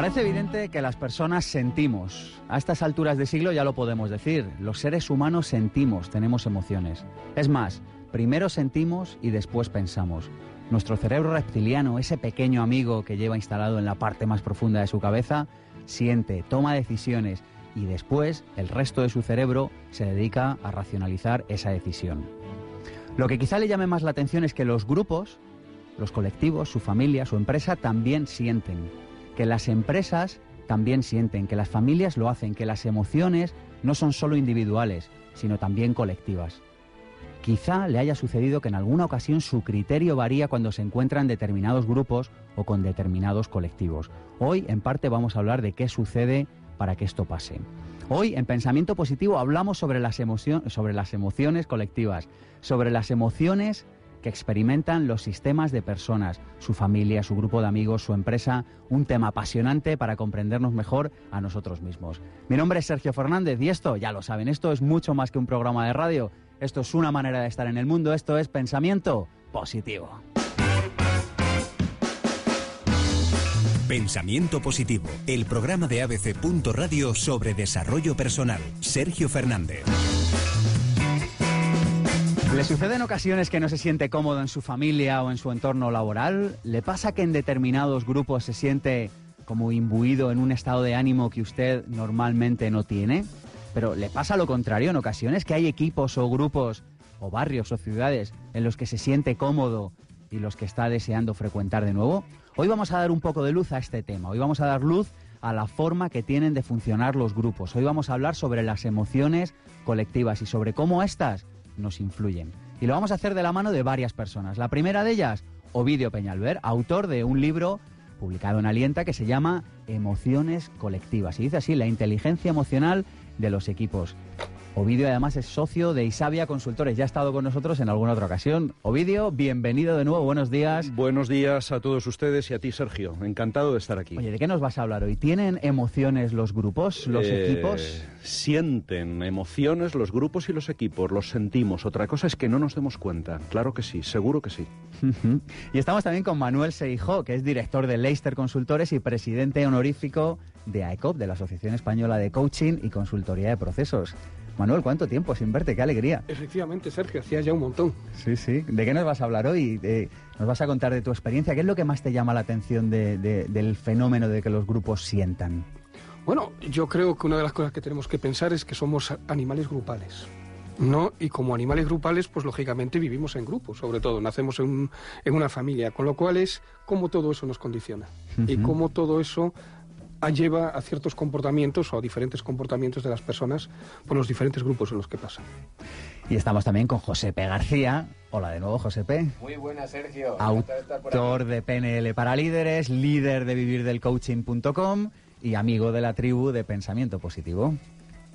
Parece evidente que las personas sentimos. A estas alturas de siglo ya lo podemos decir. Los seres humanos sentimos, tenemos emociones. Es más, primero sentimos y después pensamos. Nuestro cerebro reptiliano, ese pequeño amigo que lleva instalado en la parte más profunda de su cabeza, siente, toma decisiones y después el resto de su cerebro se dedica a racionalizar esa decisión. Lo que quizá le llame más la atención es que los grupos, los colectivos, su familia, su empresa también sienten, que las empresas también sienten, que las familias lo hacen, que las emociones no son solo individuales, sino también colectivas. Quizá le haya sucedido que en alguna ocasión su criterio varía cuando se encuentra en determinados grupos o con determinados colectivos. Hoy, en parte, vamos a hablar de qué sucede para que esto pase. Hoy, en Pensamiento Positivo, hablamos sobre las, sobre las emociones colectivas, sobre las emociones que experimentan los sistemas de personas, su familia, su grupo de amigos, su empresa, un tema apasionante para comprendernos mejor a nosotros mismos. Mi nombre es Sergio Fernández y esto, ya lo saben, esto es mucho más que un programa de radio, esto es una manera de estar en el mundo, esto es pensamiento positivo. Pensamiento Positivo, el programa de ABC. Radio sobre desarrollo personal. Sergio Fernández. ¿Le sucede en ocasiones que no se siente cómodo en su familia o en su entorno laboral? ¿Le pasa que en determinados grupos se siente como imbuido en un estado de ánimo que usted normalmente no tiene? Pero le pasa lo contrario en ocasiones, que hay equipos o grupos o barrios o ciudades en los que se siente cómodo y los que está deseando frecuentar de nuevo. Hoy vamos a dar un poco de luz a este tema. Hoy vamos a dar luz a la forma que tienen de funcionar los grupos. Hoy vamos a hablar sobre las emociones colectivas y sobre cómo éstas nos influyen. Y lo vamos a hacer de la mano de varias personas. La primera de ellas, Ovidio Peñalver, autor de un libro publicado en Alienta que se llama Emociones colectivas. Y dice así, la inteligencia emocional de los equipos. Ovidio además es socio de Isabia Consultores, ya ha estado con nosotros en alguna otra ocasión. Ovidio, bienvenido de nuevo, buenos días. Buenos días a todos ustedes y a ti, Sergio. Encantado de estar aquí. Oye, ¿de qué nos vas a hablar hoy? ¿Tienen emociones los grupos, los eh, equipos? Sienten emociones los grupos y los equipos, los sentimos. Otra cosa es que no nos demos cuenta. Claro que sí, seguro que sí. y estamos también con Manuel Seijó, que es director de Leicester Consultores y presidente honorífico de AECOP, de la Asociación Española de Coaching y Consultoría de Procesos. Manuel, ¿cuánto tiempo sin verte? ¡Qué alegría! Efectivamente, Sergio, hacía ya un montón. Sí, sí. ¿De qué nos vas a hablar hoy? ¿Nos vas a contar de tu experiencia? ¿Qué es lo que más te llama la atención del fenómeno de que los grupos sientan? Bueno, yo creo que una de las cosas que tenemos que pensar es que somos animales grupales. ¿no? Y como animales grupales, pues lógicamente vivimos en grupos, sobre todo, nacemos en, una familia, con lo cual es cómo todo eso nos condiciona y cómo todo eso lleva a ciertos comportamientos o a diferentes comportamientos de las personas por los diferentes grupos en los que pasan. Y estamos también con José P. García. Hola de nuevo, José P. Muy buenas, Sergio. Autor de PNL para líderes, líder de vivirdelcoaching.com y amigo de la tribu de Pensamiento Positivo.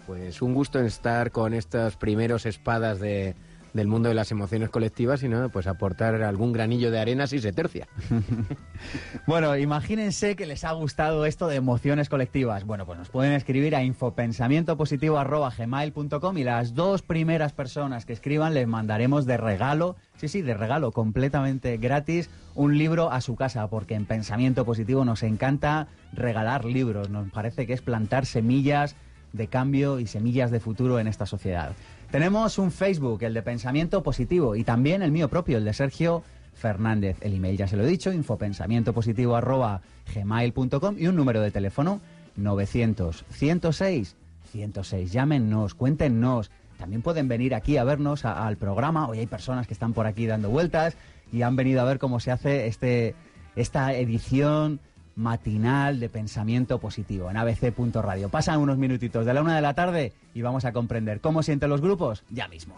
Pues un gusto en estar con estas primeros espadas de, del mundo de las emociones colectivas, sino pues aportar algún granillo de arena si se tercia. bueno, imagínense que les ha gustado esto de emociones colectivas. Bueno, pues nos pueden escribir a infopensamientopositivo.gmail.com y las dos primeras personas que escriban les mandaremos de regalo, sí, sí, de regalo completamente gratis, un libro a su casa, porque en Pensamiento Positivo nos encanta regalar libros, nos parece que es plantar semillas de cambio y semillas de futuro en esta sociedad. Tenemos un Facebook, el de Pensamiento Positivo, y también el mío propio, el de Sergio Fernández. El email ya se lo he dicho, infopensamientopositivo.gmail.com y un número de teléfono 900 106 106. Llámenos, cuéntenos. También pueden venir aquí a vernos al programa. Hoy hay personas que están por aquí dando vueltas y han venido a ver cómo se hace este, esta edición matinal de pensamiento positivo en abc.radio. Pasan unos minutitos de la una de la tarde y vamos a comprender cómo sienten los grupos ya mismo.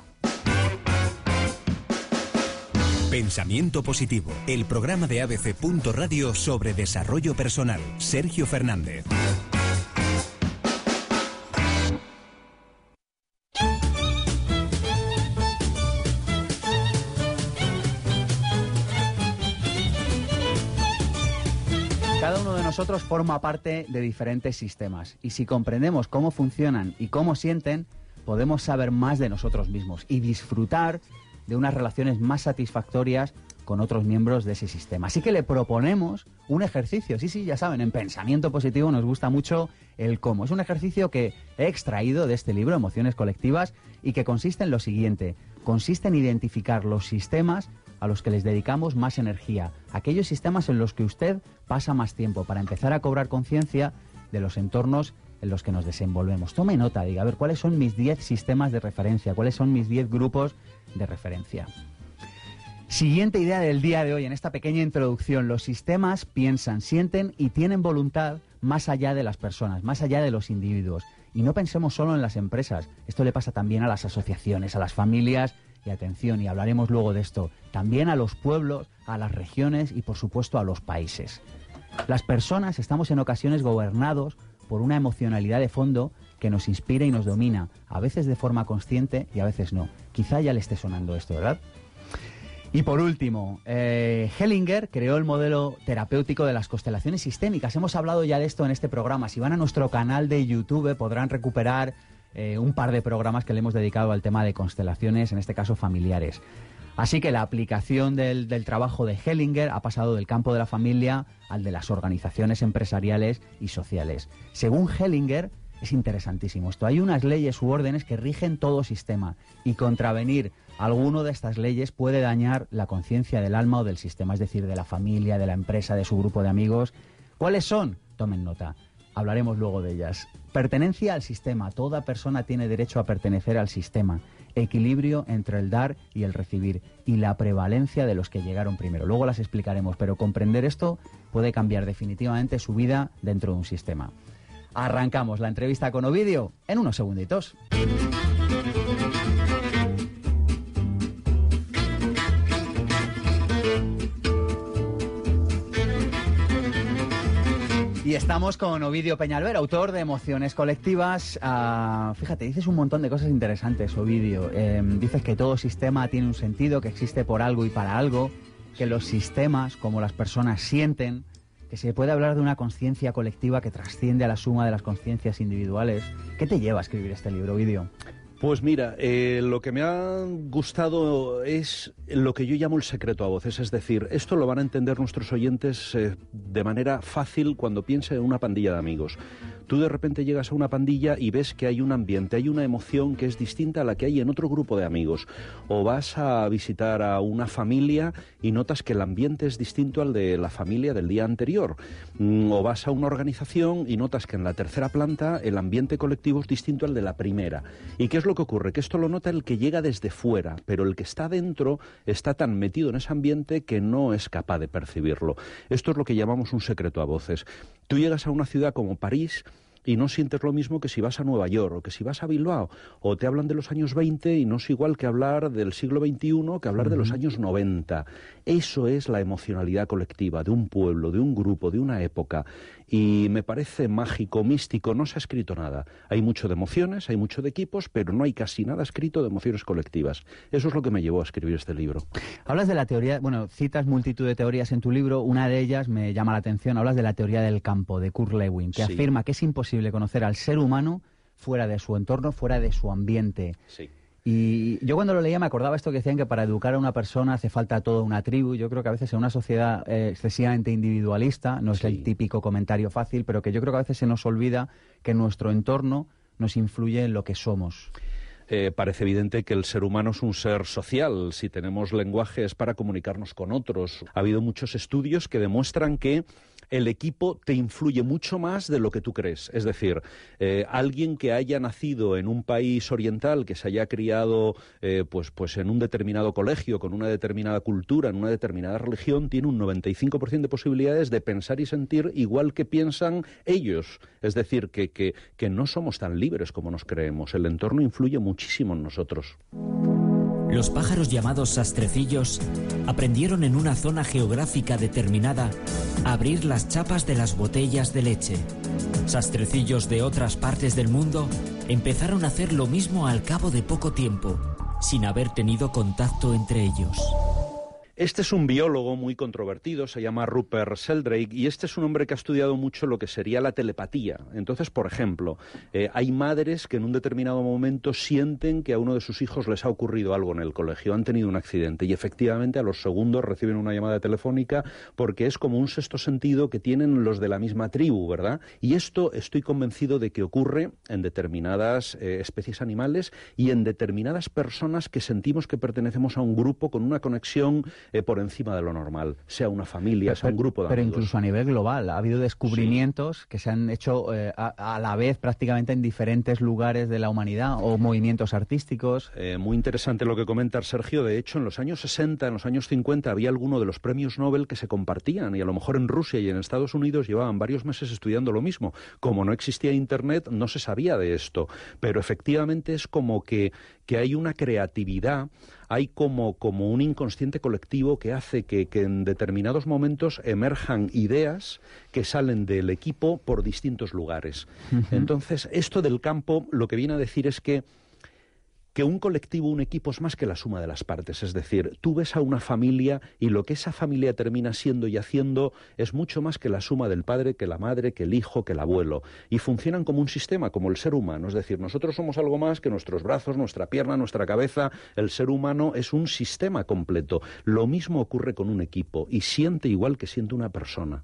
Pensamiento positivo, el programa de abc.radio sobre desarrollo personal. Sergio Fernández. Nosotros forma parte de diferentes sistemas y si comprendemos cómo funcionan y cómo sienten, podemos saber más de nosotros mismos y disfrutar de unas relaciones más satisfactorias con otros miembros de ese sistema. Así que le proponemos un ejercicio. Sí, sí, ya saben, en pensamiento positivo nos gusta mucho el cómo. Es un ejercicio que he extraído de este libro, Emociones Colectivas, y que consiste en lo siguiente. Consiste en identificar los sistemas a los que les dedicamos más energía, aquellos sistemas en los que usted pasa más tiempo para empezar a cobrar conciencia de los entornos en los que nos desenvolvemos. Tome nota, diga, a ver, ¿cuáles son mis 10 sistemas de referencia? ¿Cuáles son mis 10 grupos de referencia? Siguiente idea del día de hoy, en esta pequeña introducción, los sistemas piensan, sienten y tienen voluntad más allá de las personas, más allá de los individuos. Y no pensemos solo en las empresas, esto le pasa también a las asociaciones, a las familias y atención, y hablaremos luego de esto, también a los pueblos, a las regiones y por supuesto a los países. Las personas estamos en ocasiones gobernados por una emocionalidad de fondo que nos inspira y nos domina, a veces de forma consciente y a veces no. Quizá ya le esté sonando esto, ¿verdad? Y por último, eh, Hellinger creó el modelo terapéutico de las constelaciones sistémicas. Hemos hablado ya de esto en este programa. Si van a nuestro canal de YouTube podrán recuperar eh, un par de programas que le hemos dedicado al tema de constelaciones, en este caso familiares. Así que la aplicación del, del, trabajo de Hellinger ha pasado del campo de la familia al de las organizaciones empresariales y sociales. Según Hellinger, es interesantísimo esto. Hay unas leyes u órdenes que rigen todo sistema y contravenir alguno de estas leyes puede dañar la conciencia del alma o del sistema, es decir, de la familia, de la empresa, de su grupo de amigos. ¿Cuáles son? Tomen nota. Hablaremos luego de ellas. Pertenencia al sistema. Toda persona tiene derecho a pertenecer al sistema. Equilibrio entre el dar y el recibir. Y la prevalencia de los que llegaron primero. Luego las explicaremos, pero comprender esto puede cambiar definitivamente su vida dentro de un sistema. Arrancamos la entrevista con Ovidio en unos segunditos. Y estamos con Ovidio Peñalver, autor de Emociones Colectivas. Uh, fíjate, dices un montón de cosas interesantes, Ovidio. Eh, dices que todo sistema tiene un sentido, que existe por algo y para algo, que los sistemas, como las personas, sienten, que se puede hablar de una conciencia colectiva que trasciende a la suma de las conciencias individuales. ¿Qué te lleva a escribir este libro, Ovidio? Pues mira, eh, lo que me ha gustado es lo que yo llamo el secreto a voces, es decir, esto lo van a entender nuestros oyentes eh, de manera fácil cuando piensen en una pandilla de amigos. Tú de repente llegas a una pandilla y ves que hay un ambiente, hay una emoción que es distinta a la que hay en otro grupo de amigos. O vas a visitar a una familia y notas que el ambiente es distinto al de la familia del día anterior. Mm, o vas a una organización y notas que en la tercera planta el ambiente colectivo es distinto al de la primera. ¿Y qué es lo que ocurre? Que esto lo nota el que llega desde fuera, pero el que está dentro está tan metido en ese ambiente que no es capaz de percibirlo. Esto es lo que llamamos un secreto a voces. Tú llegas a una ciudad como París, y no sientes lo mismo que si vas a Nueva York o que si vas a Bilbao o te hablan de los años 20 y no es igual que hablar del siglo XXI que hablar de los años 90. Eso es la emocionalidad colectiva de un pueblo, de un grupo, de una época y me parece mágico, místico, no se ha escrito nada. Hay mucho de emociones, hay mucho de equipos, pero no hay casi nada escrito de emociones colectivas. Eso es lo que me llevó a escribir este libro. Hablas de la teoría, bueno, citas multitud de teorías en tu libro, una de ellas me llama la atención, hablas de la teoría del campo de Kurt Lewin, que sí. afirma que es imposible conocer al ser humano fuera de su entorno, fuera de su ambiente. Sí. Y yo cuando lo leía me acordaba esto que decían que para educar a una persona hace falta toda una tribu. Yo creo que a veces en una sociedad eh, excesivamente individualista, no es sí. el típico comentario fácil, pero que yo creo que a veces se nos olvida que nuestro entorno nos influye en lo que somos. Eh, parece evidente que el ser humano es un ser social. Si tenemos lenguaje es para comunicarnos con otros. Ha habido muchos estudios que demuestran que el equipo te influye mucho más de lo que tú crees. Es decir, eh, alguien que haya nacido en un país oriental, que se haya criado eh, pues, pues en un determinado colegio, con una determinada cultura, en una determinada religión, tiene un 95% de posibilidades de pensar y sentir igual que piensan ellos. Es decir, que, que, que no somos tan libres como nos creemos. El entorno influye muchísimo en nosotros. Los pájaros llamados sastrecillos aprendieron en una zona geográfica determinada a abrir las chapas de las botellas de leche. Sastrecillos de otras partes del mundo empezaron a hacer lo mismo al cabo de poco tiempo, sin haber tenido contacto entre ellos. Este es un biólogo muy controvertido, se llama Rupert Sheldrake, y este es un hombre que ha estudiado mucho lo que sería la telepatía. Entonces, por ejemplo, eh, hay madres que en un determinado momento sienten que a uno de sus hijos les ha ocurrido algo en el colegio, han tenido un accidente, y efectivamente a los segundos reciben una llamada telefónica porque es como un sexto sentido que tienen los de la misma tribu, ¿verdad? Y esto estoy convencido de que ocurre en determinadas eh, especies animales y en determinadas personas que sentimos que pertenecemos a un grupo con una conexión eh, por encima de lo normal, sea una familia, sea un grupo de Pero amigos. incluso a nivel global, ha habido descubrimientos que se han hecho eh, a, a la vez prácticamente en diferentes lugares de la humanidad o movimientos artísticos. Eh, muy interesante lo que comenta Sergio. De hecho, en los años 60, en los años 50, había alguno de los premios Nobel que se compartían y a lo mejor en Rusia y en Estados Unidos llevaban varios meses estudiando lo mismo. Como no existía Internet, no se sabía de esto. Pero efectivamente es como que, que hay una creatividad, hay como, como un inconsciente colectivo que hace que, que en determinados momentos emerjan ideas que salen del equipo por distintos lugares. Entonces, esto del campo lo que viene a decir es que que un colectivo, un equipo es más que la suma de las partes. Es decir, tú ves a una familia y lo que esa familia termina siendo y haciendo es mucho más que la suma del padre, que la madre, que el hijo, que el abuelo. Y funcionan como un sistema, como el ser humano. Es decir, nosotros somos algo más que nuestros brazos, nuestra pierna, nuestra cabeza. El ser humano es un sistema completo. Lo mismo ocurre con un equipo y siente igual que siente una persona.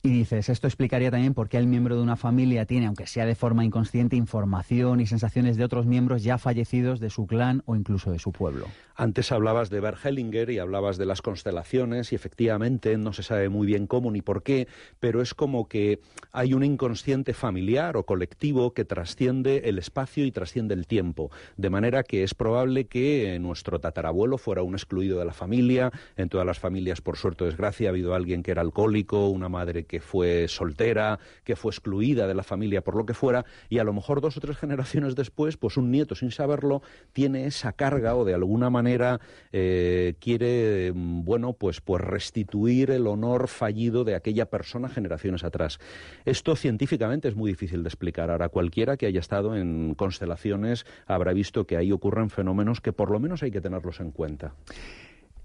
Y dices, esto explicaría también por qué el miembro de una familia tiene, aunque sea de forma inconsciente, información y sensaciones de otros miembros ya fallecidos de su clan o incluso de su pueblo. Antes hablabas de Bert Hellinger y hablabas de las constelaciones y efectivamente no se sabe muy bien cómo ni por qué, pero es como que hay un inconsciente familiar o colectivo que trasciende el espacio y trasciende el tiempo, de manera que es probable que nuestro tatarabuelo fuera un excluido de la familia, en todas las familias por suerte o desgracia ha habido alguien que era alcohólico, una madre que fue soltera, que fue excluida de la familia por lo que fuera, y a lo mejor dos o tres generaciones después, pues un nieto sin saberlo tiene esa carga o de alguna manera eh, quiere, bueno, pues, pues restituir el honor fallido de aquella persona generaciones atrás. Esto científicamente es muy difícil de explicar. Ahora, cualquiera que haya estado en constelaciones habrá visto que ahí ocurren fenómenos que por lo menos hay que tenerlos en cuenta.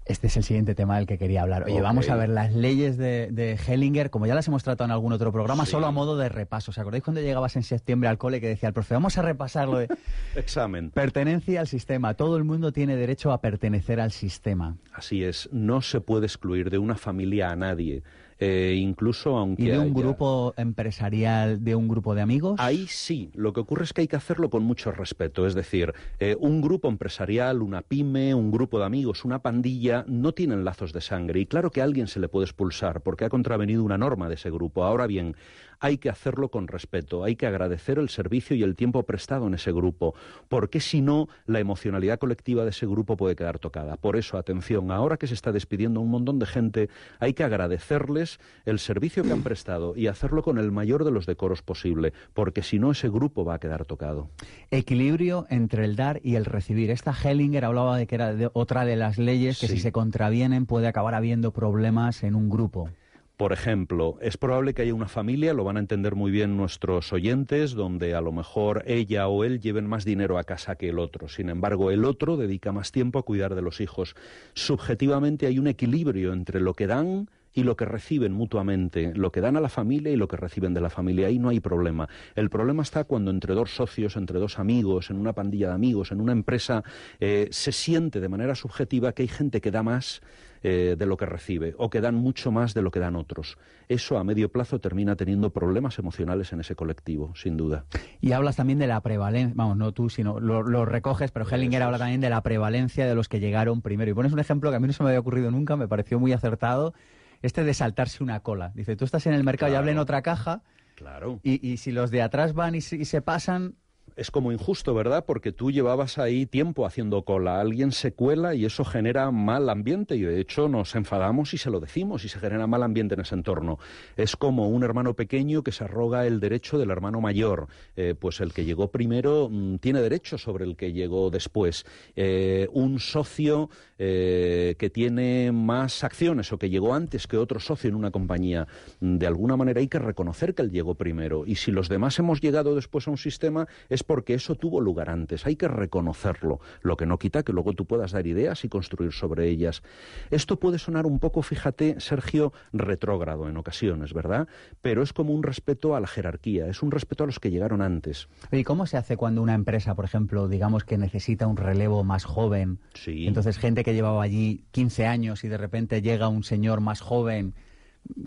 Este es el siguiente tema del que quería hablar. Oye, okay. vamos a ver las leyes de, de, Hellinger, como ya las hemos tratado en algún otro programa, sí. solo a modo de repaso. ¿Os acordáis cuando llegabas en septiembre al cole que decía el profe, vamos a repasar lo de... Examen. Pertenencia al sistema. Todo el mundo tiene derecho a pertenecer al sistema. Así es. No se puede excluir de una familia a nadie. Eh, incluso aunque ¿Y de un haya... grupo empresarial, de un grupo de amigos? Ahí sí, lo que ocurre es que hay que hacerlo con mucho respeto, es decir, eh, un grupo empresarial, una pyme, un grupo de amigos, una pandilla, no tienen lazos de sangre y claro que a alguien se le puede expulsar porque ha contravenido una norma de ese grupo. Ahora bien, hay que hacerlo con respeto, hay que agradecer el servicio y el tiempo prestado en ese grupo, porque si no, la emocionalidad colectiva de ese grupo puede quedar tocada. Por eso, atención, ahora que se está despidiendo un montón de gente, hay que agradecerles el servicio que han prestado y hacerlo con el mayor de los decoros posible, porque si no, ese grupo va a quedar tocado. Equilibrio entre el dar y el recibir. Esta Hellinger hablaba de que era de otra de las leyes que Sí. si se contravienen puede acabar habiendo problemas en un grupo. Por ejemplo, es probable que haya una familia, lo van a entender muy bien nuestros oyentes, donde a lo mejor ella o él lleven más dinero a casa que el otro. Sin embargo, el otro dedica más tiempo a cuidar de los hijos. Subjetivamente hay un equilibrio entre lo que dan y lo que reciben mutuamente, lo que dan a la familia y lo que reciben de la familia. Ahí no hay problema. El problema está cuando entre dos socios, entre dos amigos, en una pandilla de amigos, en una empresa, eh, se siente de manera subjetiva que hay gente que da más eh, de lo que recibe o que dan mucho más de lo que dan otros. Eso a medio plazo termina teniendo problemas emocionales en ese colectivo, sin duda. Y hablas también de la prevalencia, vamos, no tú, sino lo, lo recoges, pero Hellinger habla también de la prevalencia de los que llegaron primero. Y pones un ejemplo que a mí no se me había ocurrido nunca, me pareció muy acertado, este de saltarse una cola. Dice, tú estás en el mercado y habla en otra caja, Claro. y, y si los de atrás van y, y se pasan, es como injusto, ¿verdad? Porque tú llevabas ahí tiempo haciendo cola, alguien se cuela y eso genera mal ambiente y de hecho nos enfadamos y se lo decimos y se genera mal ambiente en ese entorno. Es como un hermano pequeño que se arroga el derecho del hermano mayor. Eh, pues el que llegó primero mm, tiene derecho sobre el que llegó después. Eh, un socio eh, que tiene más acciones o que llegó antes que otro socio en una compañía, mm, de alguna manera hay que reconocer que él llegó primero y si los demás hemos llegado después a un sistema es es porque eso tuvo lugar antes. Hay que reconocerlo, lo que no quita que luego tú puedas dar ideas y construir sobre ellas. Esto puede sonar un poco, fíjate, Sergio, retrógrado en ocasiones, ¿verdad? Pero es como un respeto a la jerarquía, es un respeto a los que llegaron antes. ¿Y cómo se hace cuando una empresa, por ejemplo, digamos que necesita un relevo más joven? Sí. Entonces, gente que llevaba allí 15 años y de repente llega un señor más joven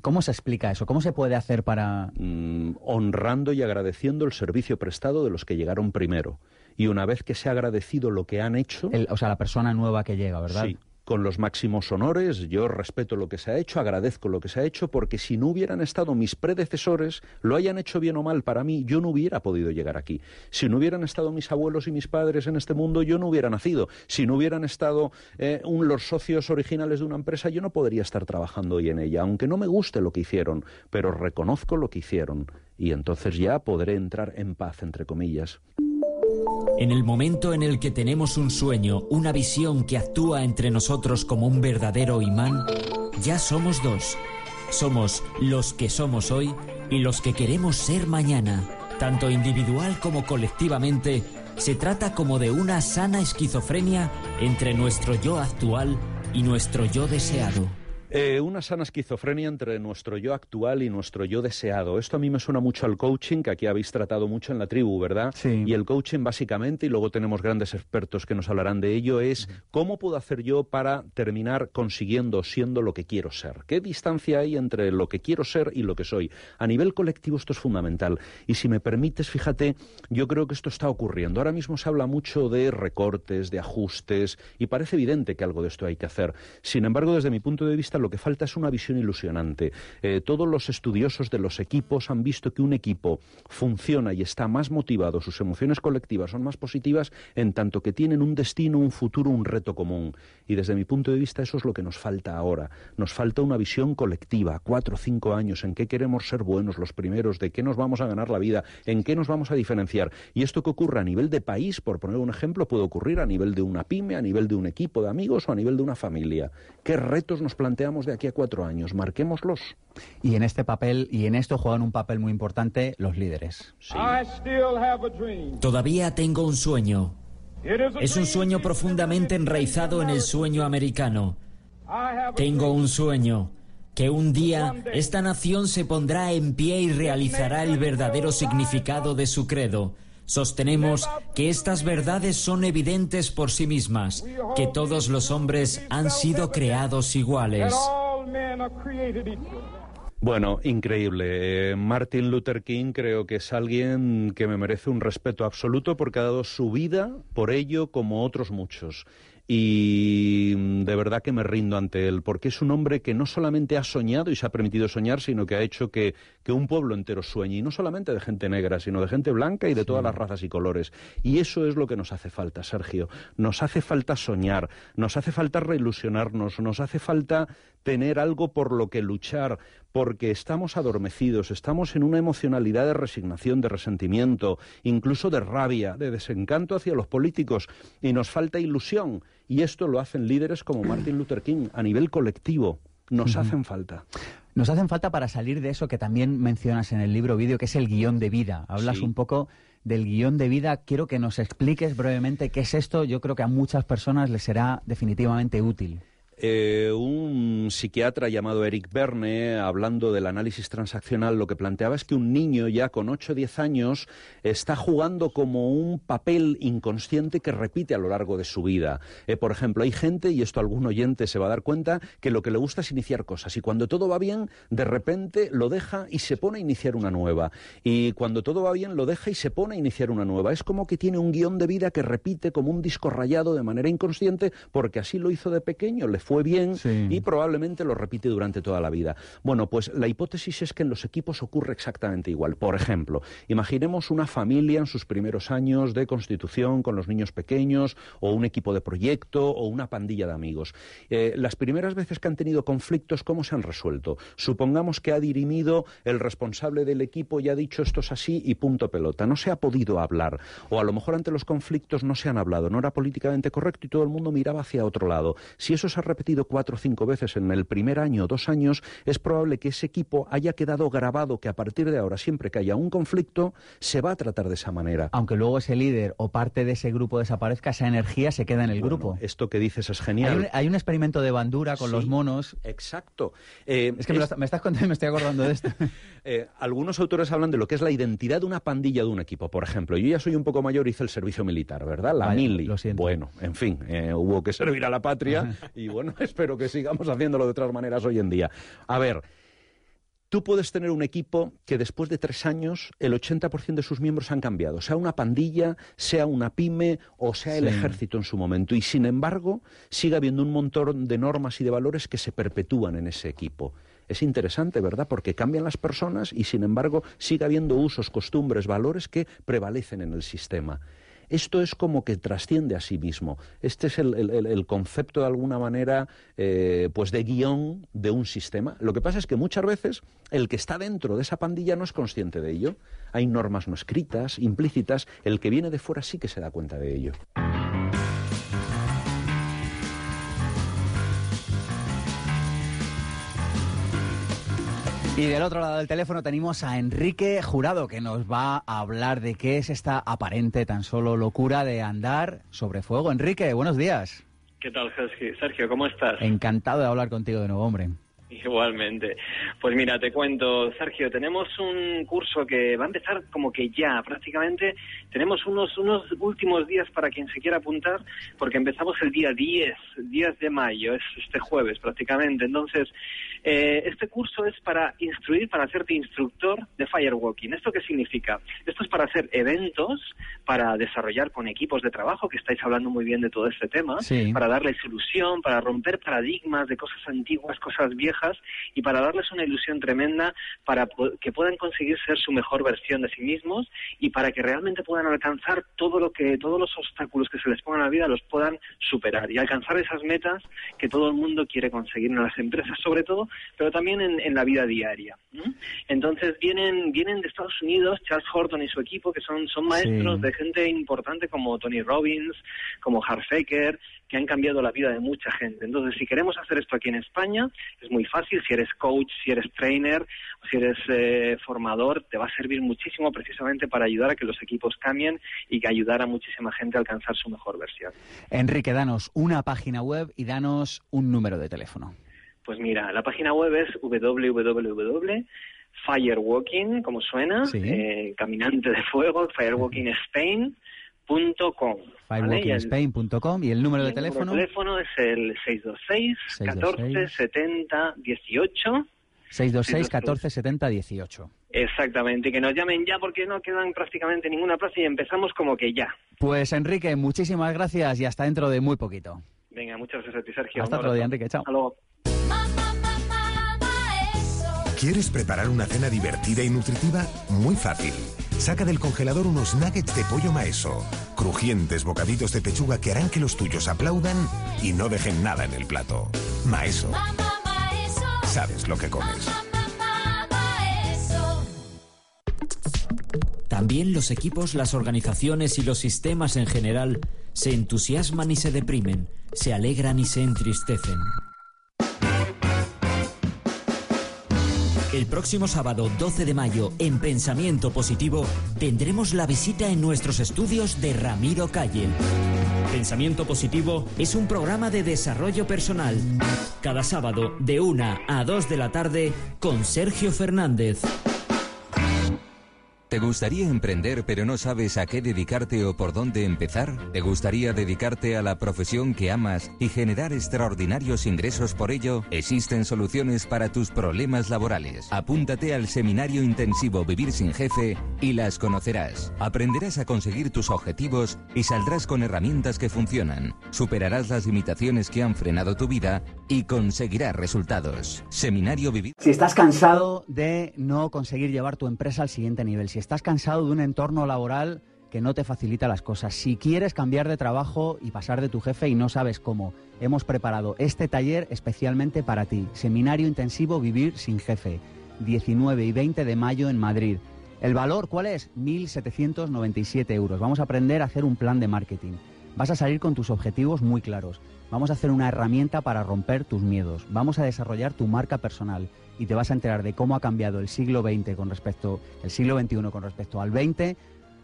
¿Cómo se explica eso? ¿Cómo se puede hacer para...? Mm, honrando y agradeciendo el servicio prestado de los que llegaron primero. Y una vez que se ha agradecido lo que han hecho... o sea, la persona nueva que llega, ¿verdad? Sí, con los máximos honores. Yo respeto lo que se ha hecho, agradezco lo que se ha hecho, porque si no hubieran estado mis predecesores, lo hayan hecho bien o mal para mí, yo no hubiera podido llegar aquí. Si no hubieran estado mis abuelos y mis padres en este mundo, yo no hubiera nacido. Si no hubieran estado eh, los socios originales de una empresa, yo no podría estar trabajando hoy en ella, aunque no me guste lo que hicieron, pero reconozco lo que hicieron. Y entonces ya podré entrar en paz, entre comillas. En el momento en el que tenemos un sueño, una visión que actúa entre nosotros como un verdadero imán, ya somos dos. Somos los que somos hoy y los que queremos ser mañana. Tanto individual como colectivamente, se trata como de una sana esquizofrenia entre nuestro yo actual y nuestro yo deseado. Eh, una sana esquizofrenia entre nuestro yo actual y nuestro yo deseado. Esto a mí me suena mucho al coaching, que aquí habéis tratado mucho en la tribu, ¿verdad? Sí. Y el coaching básicamente, y luego tenemos grandes expertos que nos hablarán de ello, es cómo puedo hacer yo para terminar consiguiendo, siendo lo que quiero ser. ¿Qué distancia hay entre lo que quiero ser y lo que soy? A nivel colectivo esto es fundamental. Y si me permites, fíjate, yo creo que esto está ocurriendo. Ahora mismo se habla mucho de recortes, de ajustes, y parece evidente que algo de esto hay que hacer. Sin embargo, desde mi punto de vista, lo que falta es una visión ilusionante. Eh, todos los estudiosos de los equipos han visto que un equipo funciona y está más motivado, sus emociones colectivas son más positivas en tanto que tienen un destino, un futuro, un reto común. Y desde mi punto de vista eso es lo que nos falta ahora. Nos falta una visión colectiva, cuatro o cinco años, en qué queremos ser buenos los primeros, de qué nos vamos a ganar la vida, en qué nos vamos a diferenciar. Y esto que ocurre a nivel de país, por poner un ejemplo, puede ocurrir a nivel de una pyme, a nivel de un equipo de amigos o a nivel de una familia. ¿Qué retos nos de aquí a cuatro años. Marquémoslos. Y en este papel, y en esto juegan un papel muy importante los líderes. Todavía tengo un sueño. Es un sueño profundamente enraizado en el sueño americano. Tengo un sueño que un día esta nación se pondrá en pie y realizará el verdadero significado de su credo. Sostenemos que estas verdades son evidentes por sí mismas, que todos los hombres han sido creados iguales. Bueno, increíble. Eh, Martin Luther King creo que es alguien que me merece un respeto absoluto porque ha dado su vida por ello como otros muchos y mm, de verdad que me rindo ante él, porque es un hombre que no solamente ha soñado y se ha permitido soñar, sino que ha hecho que, un pueblo entero sueñe, y no solamente de gente negra, sino de gente blanca y de todas las razas y colores. Y eso es lo que nos hace falta, Sergio. Nos hace falta soñar, nos hace falta reilusionarnos, nos hace falta tener algo por lo que luchar, porque estamos adormecidos, estamos en una emocionalidad de resignación, de resentimiento, incluso de rabia, de desencanto hacia los políticos, y nos falta ilusión. Y esto lo hacen líderes como Martin Luther King a nivel colectivo. Nos hacen falta. Nos hacen falta para salir de eso que también mencionas en el libro vídeo, que es el guion de vida. Hablas un poco del guion de vida. Quiero que nos expliques brevemente qué es esto. Yo creo que a muchas personas les será definitivamente útil. Eh, un psiquiatra llamado Eric Berne, hablando del análisis transaccional, lo que planteaba es que un niño ya con 8 o 10 años está jugando como un papel inconsciente que repite a lo largo de su vida. Eh, por ejemplo, hay gente, y esto algún oyente se va a dar cuenta, que lo que le gusta es iniciar cosas y cuando todo va bien, de repente lo deja y se pone a iniciar una nueva. Y cuando todo va bien, lo deja y se pone a iniciar una nueva. Es como que tiene un guion de vida que repite como un disco rayado de manera inconsciente porque así lo hizo de pequeño, le fue bien y probablemente lo repite durante toda la vida. Bueno, pues la hipótesis es que en los equipos ocurre exactamente igual. Por ejemplo, imaginemos una familia en sus primeros años de constitución con los niños pequeños o un equipo de proyecto o una pandilla de amigos. Eh, las primeras veces que han tenido conflictos, ¿cómo se han resuelto? Supongamos que ha dirimido el responsable del equipo y ha dicho esto es así y punto pelota. No se ha podido hablar. O a lo mejor ante los conflictos no se han hablado, no era políticamente correcto y todo el mundo miraba hacia otro lado. Si eso se ha repetido cuatro o cinco veces en el primer año o dos años, es probable que ese equipo haya quedado grabado que a partir de ahora, siempre que haya un conflicto, se va a tratar de esa manera. Aunque luego ese líder o parte de ese grupo desaparezca, esa energía se queda en el Bueno, grupo. Esto que dices es genial. Hay un, hay un experimento de Bandura con Sí. los monos. Exacto. Eh, Es que me, lo está- me estás contando y me estoy acordando de esto. Eh, algunos autores hablan de lo que es la identidad de una pandilla de un equipo. Por ejemplo, yo ya soy un poco mayor, hice el servicio militar, ¿verdad? La mili. lo siento. Bueno, en fin, eh, hubo que servir a la patria y bueno, espero que sigamos haciéndolo de otras maneras hoy en día. A ver. Tú puedes tener un equipo que después de tres años el 80% de sus miembros han cambiado, sea una pandilla, sea una pyme o sea el ejército en su momento. Y sin embargo, sigue habiendo un montón de normas y de valores que se perpetúan en ese equipo. Es interesante, ¿verdad? Porque cambian las personas y sin embargo sigue habiendo usos, costumbres, valores que prevalecen en el sistema. Esto es como que trasciende a sí mismo. Este es el, concepto, de alguna manera, eh, pues de guion de un sistema. Lo que pasa es que muchas veces el que está dentro de esa pandilla no es consciente de ello. Hay normas no escritas, implícitas. El que viene de fuera sí que se da cuenta de ello. Y del otro lado del teléfono tenemos a Enrique Jurado, que nos va a hablar de qué es esta aparente tan solo locura de andar sobre fuego. Enrique, buenos días. ¿Qué tal, Sergio? ¿cómo estás? Encantado de hablar contigo de nuevo, hombre. Igualmente. Pues mira, te cuento, Sergio, tenemos un curso que va a empezar como que ya, prácticamente. Tenemos unos, unos últimos días para quien se quiera apuntar, porque empezamos el día 10, 10 de mayo, es este jueves prácticamente. Entonces, eh, este curso es para instruir, para hacerte instructor de firewalking. ¿Esto qué significa? Esto es para hacer eventos, para desarrollar con equipos de trabajo, que estáis hablando muy bien de todo este tema, Sí. para darles ilusión, para romper paradigmas de cosas antiguas, cosas viejas y para darles una ilusión tremenda para que puedan conseguir ser su mejor versión de sí mismos y para que realmente puedan alcanzar todo lo que todos los obstáculos que se les pongan a la vida los puedan superar y alcanzar esas metas que todo el mundo quiere conseguir en las empresas sobre todo, pero también en, en la vida diaria. Entonces vienen vienen de Estados Unidos Charles Horton y su equipo que son son maestros Sí. de gente importante como Tony Robbins, como Harfaker, que han cambiado la vida de mucha gente. Entonces, si queremos hacer esto aquí en España, es muy fácil. Si eres coach, si eres trainer, o si eres eh, formador, te va a servir muchísimo precisamente para ayudar a que los equipos cambien y que ayudar a muchísima gente a alcanzar su mejor versión. Enrique, danos una página web y danos un número de teléfono. Pues mira, la página web es www.firewalking, como suena, Sí. eh, caminante de fuego, firewalkingspain.com. ¿vale? Y el- firewalkingspain.com y el número de el número teléfono de teléfono es el 626 14 70 18. 626 14 70 18. Exactamente, que nos llamen ya porque no quedan prácticamente ninguna plaza y empezamos como que ya. Pues Enrique, muchísimas gracias y hasta dentro de muy poquito. Venga, muchas gracias a ti, Sergio. Hasta otro día. Enrique. Chao. Hasta luego. ¿Quieres preparar una cena divertida y nutritiva? Muy fácil. Saca del congelador unos nuggets de pollo maeso, crujientes bocaditos de pechuga que harán que los tuyos aplaudan y no dejen nada en el plato. Maeso. Sabes lo que comes. También los equipos, las organizaciones y los sistemas en general se entusiasman y se deprimen, se alegran y se entristecen. El próximo sábado 12 de mayo, en Pensamiento Positivo, tendremos la visita en nuestros estudios de Ramiro Calle. Pensamiento Positivo es un programa de desarrollo personal. Cada sábado, de 1 a 2 de la tarde, con Sergio Fernández. ¿Te gustaría emprender pero no sabes a qué dedicarte o por dónde empezar? ¿Te gustaría dedicarte a la profesión que amas y generar extraordinarios ingresos por ello? Existen soluciones para tus problemas laborales. Apúntate al seminario intensivo Vivir sin Jefe y las conocerás. Aprenderás a conseguir tus objetivos y saldrás con herramientas que funcionan. Superarás las limitaciones que han frenado tu vida y conseguirás resultados. Seminario Vivir Si estás cansado de no conseguir llevar tu empresa al siguiente nivel, si estás cansado de un entorno laboral que no te facilita las cosas, si quieres cambiar de trabajo y pasar de tu jefe y no sabes cómo, hemos preparado este taller especialmente para ti. Seminario intensivo Vivir sin jefe, 19 y 20 de mayo en Madrid. ¿El valor cuál es? 1.797 euros. Vamos a aprender a hacer un plan de marketing. Vas a salir con tus objetivos muy claros. Vamos a hacer una herramienta para romper tus miedos. Vamos a desarrollar tu marca personal y te vas a enterar de cómo ha cambiado el siglo XX con respecto el siglo XXI con respecto al XX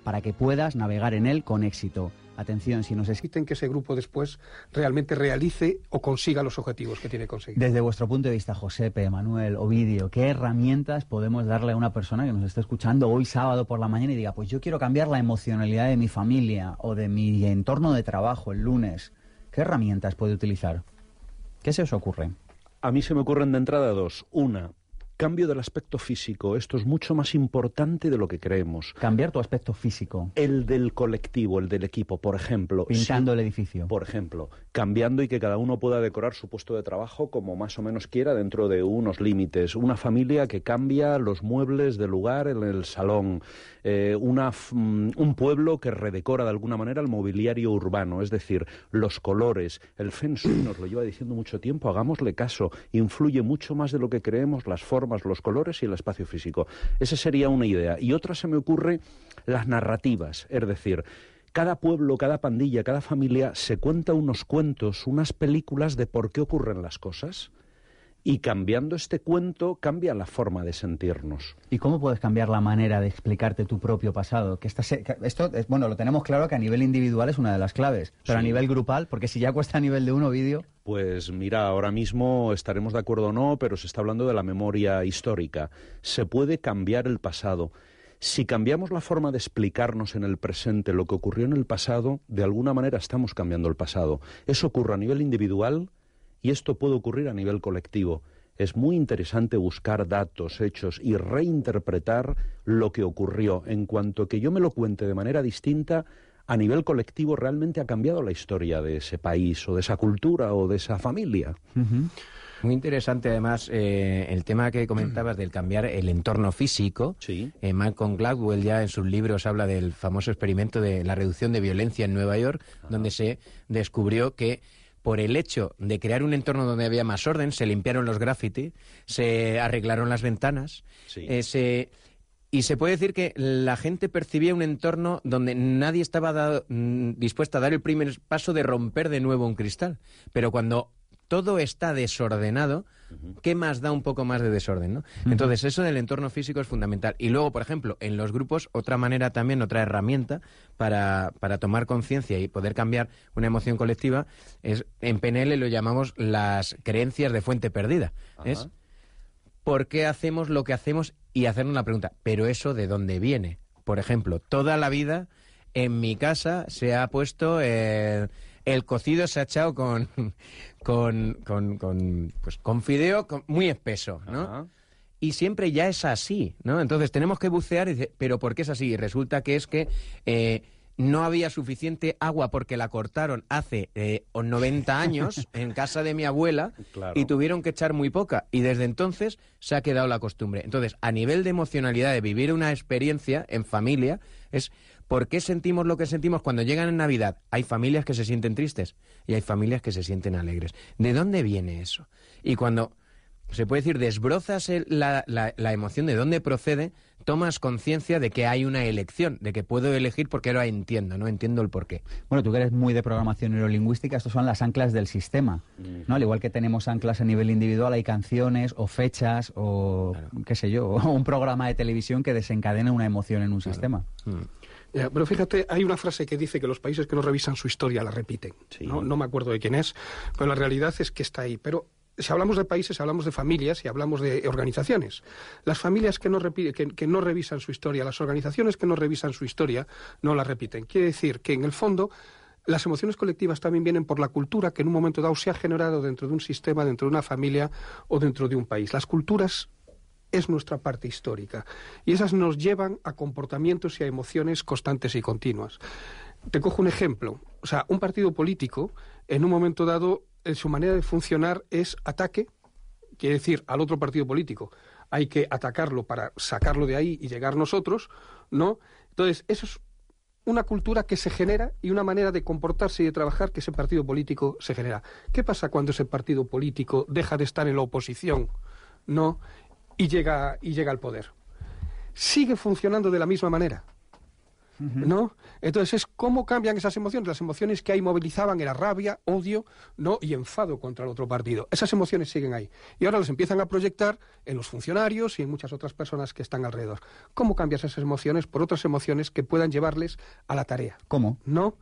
para que puedas navegar en él con éxito. Atención, si nos Necesiten que ese grupo después realmente realice o consiga los objetivos que tiene que conseguir. Desde vuestro punto de vista, Josepe, Manuel, Ovidio, ¿qué herramientas podemos darle a una persona que nos está escuchando hoy sábado por la mañana y diga, pues yo quiero cambiar la emocionalidad de mi familia o de mi entorno de trabajo el lunes? ¿Qué herramientas puede utilizar? ¿Qué se os ocurre? A mí se me ocurren de entrada dos. Una, cambio del aspecto físico. Esto es mucho más importante de lo que creemos. Cambiar tu aspecto físico. El del colectivo, el del equipo, por ejemplo. Pintando si- el edificio. Por ejemplo, cambiando y que cada uno pueda decorar su puesto de trabajo como más o menos quiera dentro de unos límites. Una familia que cambia los muebles de lugar en el salón. Eh, una, mm, un pueblo que redecora de alguna manera el mobiliario urbano. Es decir, los colores. El Feng Shui nos lo lleva diciendo mucho tiempo. Hagámosle caso. Influye mucho más de lo que creemos las formas, los colores y el espacio físico. Esa sería una idea. Y otra se me ocurre las narrativas. Es decir, cada pueblo, cada pandilla, cada familia se cuenta unos cuentos, unas películas de por qué ocurren las cosas. Y cambiando este cuento cambia la forma de sentirnos. ¿Y cómo puedes cambiar la manera de explicarte tu propio pasado? Que esta se- que esto, es, bueno, lo tenemos claro que a nivel individual es una de las claves, pero a nivel grupal, porque si ya cuesta a nivel de uno vídeo, Pues mira, ahora mismo estaremos de acuerdo o no, pero se está hablando de la memoria histórica. Se puede cambiar el pasado. Si cambiamos la forma de explicarnos en el presente lo que ocurrió en el pasado, de alguna manera estamos cambiando el pasado. Eso ocurre a nivel individual y esto puede ocurrir a nivel colectivo. Es muy interesante buscar datos, hechos y reinterpretar lo que ocurrió. En cuanto que yo me lo cuente de manera distinta, a nivel colectivo realmente ha cambiado la historia de ese país o de esa cultura o de esa familia. Muy interesante, además, eh, el tema que comentabas del cambiar el entorno físico. Sí. Eh, Malcolm Gladwell ya en sus libros habla del famoso experimento de la reducción de violencia en Nueva York, donde se descubrió que por el hecho de crear un entorno donde había más orden, se limpiaron los graffiti, se arreglaron las ventanas, Sí. eh, se- y se puede decir que la gente percibía un entorno donde nadie estaba dado- mm, dispuesto a dar el primer paso de romper de nuevo un cristal. Pero cuando todo está desordenado, ¿qué más da un poco más de desorden? ¿no? Entonces, eso del entorno físico es fundamental. Y luego, por ejemplo, en los grupos, otra manera también, otra herramienta para, para tomar conciencia y poder cambiar una emoción colectiva, es en PNL lo llamamos las creencias de fuente perdida. Es por qué hacemos lo que hacemos y hacernos la pregunta, ¿pero eso de dónde viene? Por ejemplo, toda la vida en mi casa se ha puesto eh, el cocido se ha echado con, con, con, con, pues, con fideo con- muy espeso, ¿no? Y siempre ya es así, ¿no? Entonces tenemos que bucear y decir, ¿pero por qué es así? Y resulta que es que eh, no había suficiente agua porque la cortaron hace eh, o 90 años en casa de mi abuela Claro. y tuvieron que echar muy poca. Y desde entonces se ha quedado la costumbre. Entonces, a nivel de emocionalidad, de vivir una experiencia en familia, es por qué sentimos lo que sentimos cuando llegan en Navidad. Hay familias que se sienten tristes y hay familias que se sienten alegres. ¿De dónde viene eso? Y cuando se puede decir, desbrozas el- la, la- la emoción de dónde procede, tomas conciencia de que hay una elección, de que puedo elegir porque ahora entiendo, no entiendo el porqué. Bueno, tú que eres muy de programación neurolingüística, estos son las anclas del sistema. ¿no? Al igual que tenemos anclas a nivel individual, hay canciones o fechas o qué sé yo, o un programa de televisión que desencadena una emoción en un sistema. Ya, pero fíjate, hay una frase que dice que los países que no revisan su historia la repiten. Sí. ¿no? No me acuerdo de quién es, pero la realidad es que está ahí. Pero si hablamos de países, hablamos de familias y hablamos de organizaciones. Las familias que no, repi- que, que no revisan su historia, las organizaciones que no revisan su historia, no la repiten. Quiere decir que, en el fondo, las emociones colectivas también vienen por la cultura que en un momento dado se ha generado dentro de un sistema, dentro de una familia o dentro de un país. Las culturas es nuestra parte histórica. Y esas nos llevan a comportamientos y a emociones constantes y continuas. Te cojo un ejemplo. O sea, un partido político, en un momento dado, en su manera de funcionar es ataque, quiere decir, al otro partido político. Hay que atacarlo para sacarlo de ahí y llegar nosotros, ¿no? Entonces, eso es una cultura que se genera y una manera de comportarse y de trabajar que ese partido político se genera. ¿Qué pasa cuando ese partido político deja de estar en la oposición, no? Y llega, y llega al poder. Sigue funcionando de la misma manera. ¿No? Entonces es cómo cambian esas emociones. Las emociones que ahí movilizaban era rabia, odio, ¿no? Y enfado contra el otro partido. Esas emociones siguen ahí. Y ahora las empiezan a proyectar en los funcionarios y en muchas otras personas que están alrededor. ¿Cómo cambias esas emociones por otras emociones que puedan llevarles a la tarea? ¿Cómo? ¿No?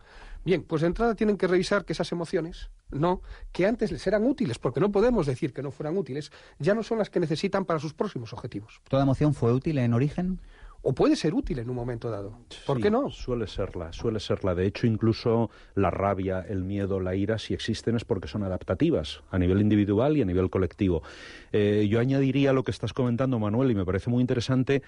Bien, pues de entrada tienen que revisar que esas emociones, no, que antes les eran útiles, porque no podemos decir que no fueran útiles, ya no son las que necesitan para sus próximos objetivos. ¿Toda emoción fue útil en origen? O puede ser útil en un momento dado. ¿Por Sí, qué no? Suele serla, suele serla. De hecho, incluso la rabia, el miedo, la ira, si existen es porque son adaptativas a nivel individual y a nivel colectivo. Eh, yo añadiría lo que estás comentando, Manuel, y me parece muy interesante.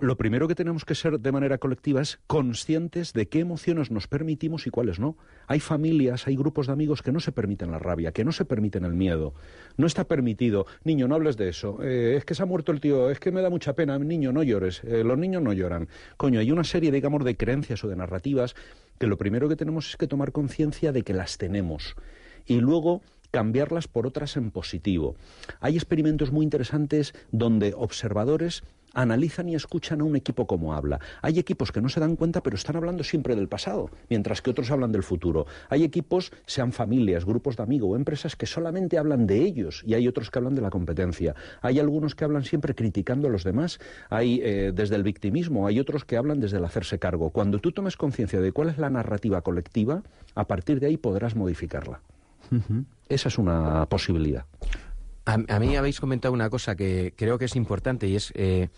Lo primero que tenemos que ser de manera colectiva es conscientes de qué emociones nos permitimos y cuáles no. Hay familias, hay grupos de amigos que no se permiten la rabia, que no se permiten el miedo. No está permitido. Niño, no hables de eso. Eh, es que se ha muerto el tío, es que me da mucha pena. Niño, no llores. Eh, los niños no lloran. Coño, hay una serie, digamos, de creencias o de narrativas que lo primero que tenemos es que tomar conciencia de que las tenemos. Y luego cambiarlas por otras en positivo. Hay experimentos muy interesantes donde observadores analizan y escuchan a un equipo como habla. Hay equipos que no se dan cuenta, pero están hablando siempre del pasado, mientras que otros hablan del futuro. Hay equipos, sean familias, grupos de amigos o empresas, que solamente hablan de ellos y hay otros que hablan de la competencia. Hay algunos que hablan siempre criticando a los demás. Hay eh, desde el victimismo, hay otros que hablan desde el hacerse cargo. Cuando tú tomes conciencia de cuál es la narrativa colectiva, a partir de ahí podrás modificarla. Esa es una posibilidad. A, a mí habéis comentado una cosa que creo que es importante y es... eh,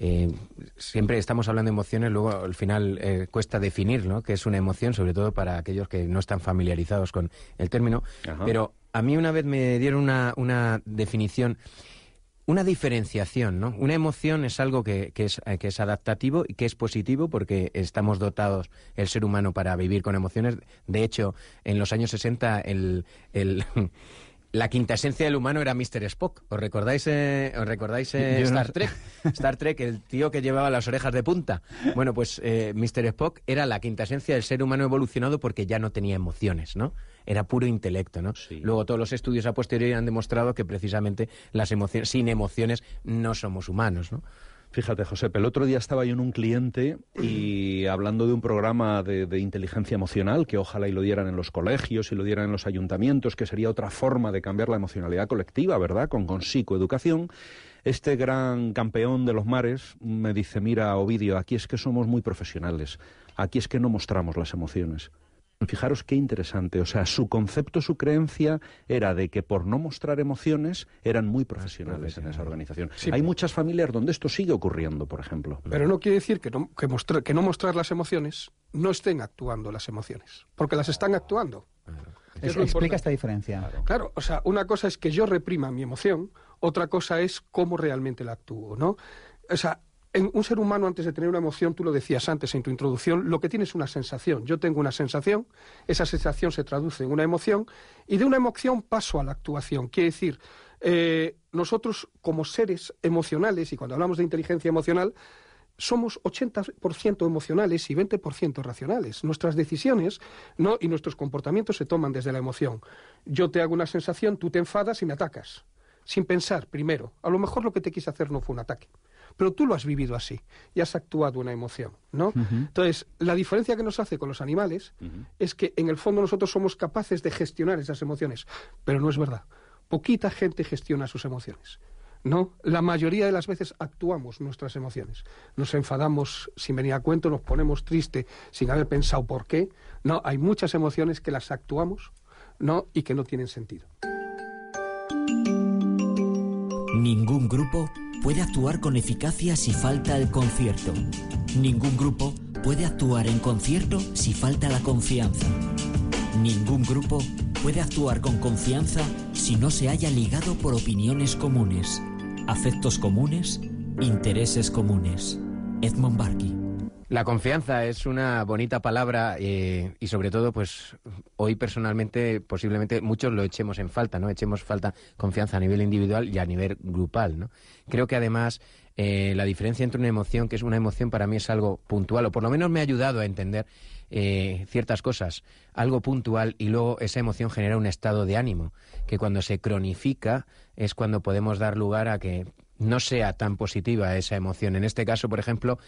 eh, siempre estamos hablando de emociones, luego al final eh, cuesta definir ¿no? qué es una emoción, sobre todo para aquellos que no están familiarizados con el término. Ajá. Pero a mí una vez me dieron una, una definición, una diferenciación. ¿no? Una emoción es algo que, que es, eh, que es adaptativo y que es positivo porque estamos dotados, el ser humano, para vivir con emociones. De hecho, en los años 60 el... el La quinta esencia del humano era Mr. Spock. ¿Os recordáis, eh, ¿os recordáis eh, Star. Trek? Star Trek, el tío que llevaba las orejas de punta. Bueno, pues eh, Mr. Spock era la quinta esencia del ser humano evolucionado porque ya no tenía emociones, ¿no? Era puro intelecto, ¿no? Sí. Luego todos los estudios a posteriori han demostrado que precisamente las emociones, sin emociones no somos humanos, ¿no? Fíjate, José, el otro día estaba yo en un cliente y hablando de un programa de, de inteligencia emocional que ojalá y lo dieran en los colegios y lo dieran en los ayuntamientos, que sería otra forma de cambiar la emocionalidad colectiva, ¿verdad? Con, con psicoeducación. Este gran campeón de los mares me dice, mira, Ovidio, aquí es que somos muy profesionales, aquí es que no mostramos las emociones. Fijaros qué interesante, o sea, su concepto, su creencia era de que por no mostrar emociones eran muy profesionales en esa organización. Sí. Hay muchas familias donde esto sigue ocurriendo, por ejemplo. Pero no quiere decir que no, que, mostrar, que no mostrar las emociones no estén actuando las emociones, porque las están actuando. ¿Qué es lo Explica importante? esta diferencia. Claro, o sea, una cosa es que yo reprima mi emoción, otra cosa es cómo realmente la actúo, ¿no? O sea, en un ser humano antes de tener una emoción, tú lo decías antes en tu introducción, lo que tiene es una sensación. Yo tengo una sensación, esa sensación se traduce en una emoción y de una emoción paso a la actuación. Quiere decir, eh, nosotros como seres emocionales, y cuando hablamos de inteligencia emocional, somos 80% emocionales y 20% racionales. Nuestras decisiones ¿no? y nuestros comportamientos se toman desde la emoción. Yo te hago una sensación, tú te enfadas y me atacas. Sin pensar, primero. A lo mejor lo que te quise hacer no fue un ataque. Pero tú lo has vivido así y has actuado una emoción, ¿no? Entonces, la diferencia que nos hace con los animales es que en el fondo nosotros somos capaces de gestionar esas emociones. Pero no es verdad. Poquita gente gestiona sus emociones. No, la mayoría de las veces actuamos nuestras emociones. Nos enfadamos sin venir a cuento, nos ponemos triste sin haber pensado por qué. No, hay muchas emociones que las actuamos, no, y que no tienen sentido. Ningún grupo puede actuar con eficacia si falta el concierto. Ningún grupo puede actuar en concierto si falta la confianza. Ningún grupo puede actuar con confianza si no se haya ligado por opiniones comunes, afectos comunes, intereses comunes. Edmond Barkey. La confianza es una bonita palabra eh, y sobre todo, pues hoy personalmente posiblemente muchos lo echemos en falta, ¿no? Echemos falta confianza a nivel individual y a nivel grupal, ¿no? Creo que además eh, la diferencia entre una emoción, que es una emoción para mí es algo puntual, o por lo menos me ha ayudado a entender eh, ciertas cosas, algo puntual y luego esa emoción genera un estado de ánimo, que cuando se cronifica es cuando podemos dar lugar a que no sea tan positiva esa emoción. En este caso, por ejemplo,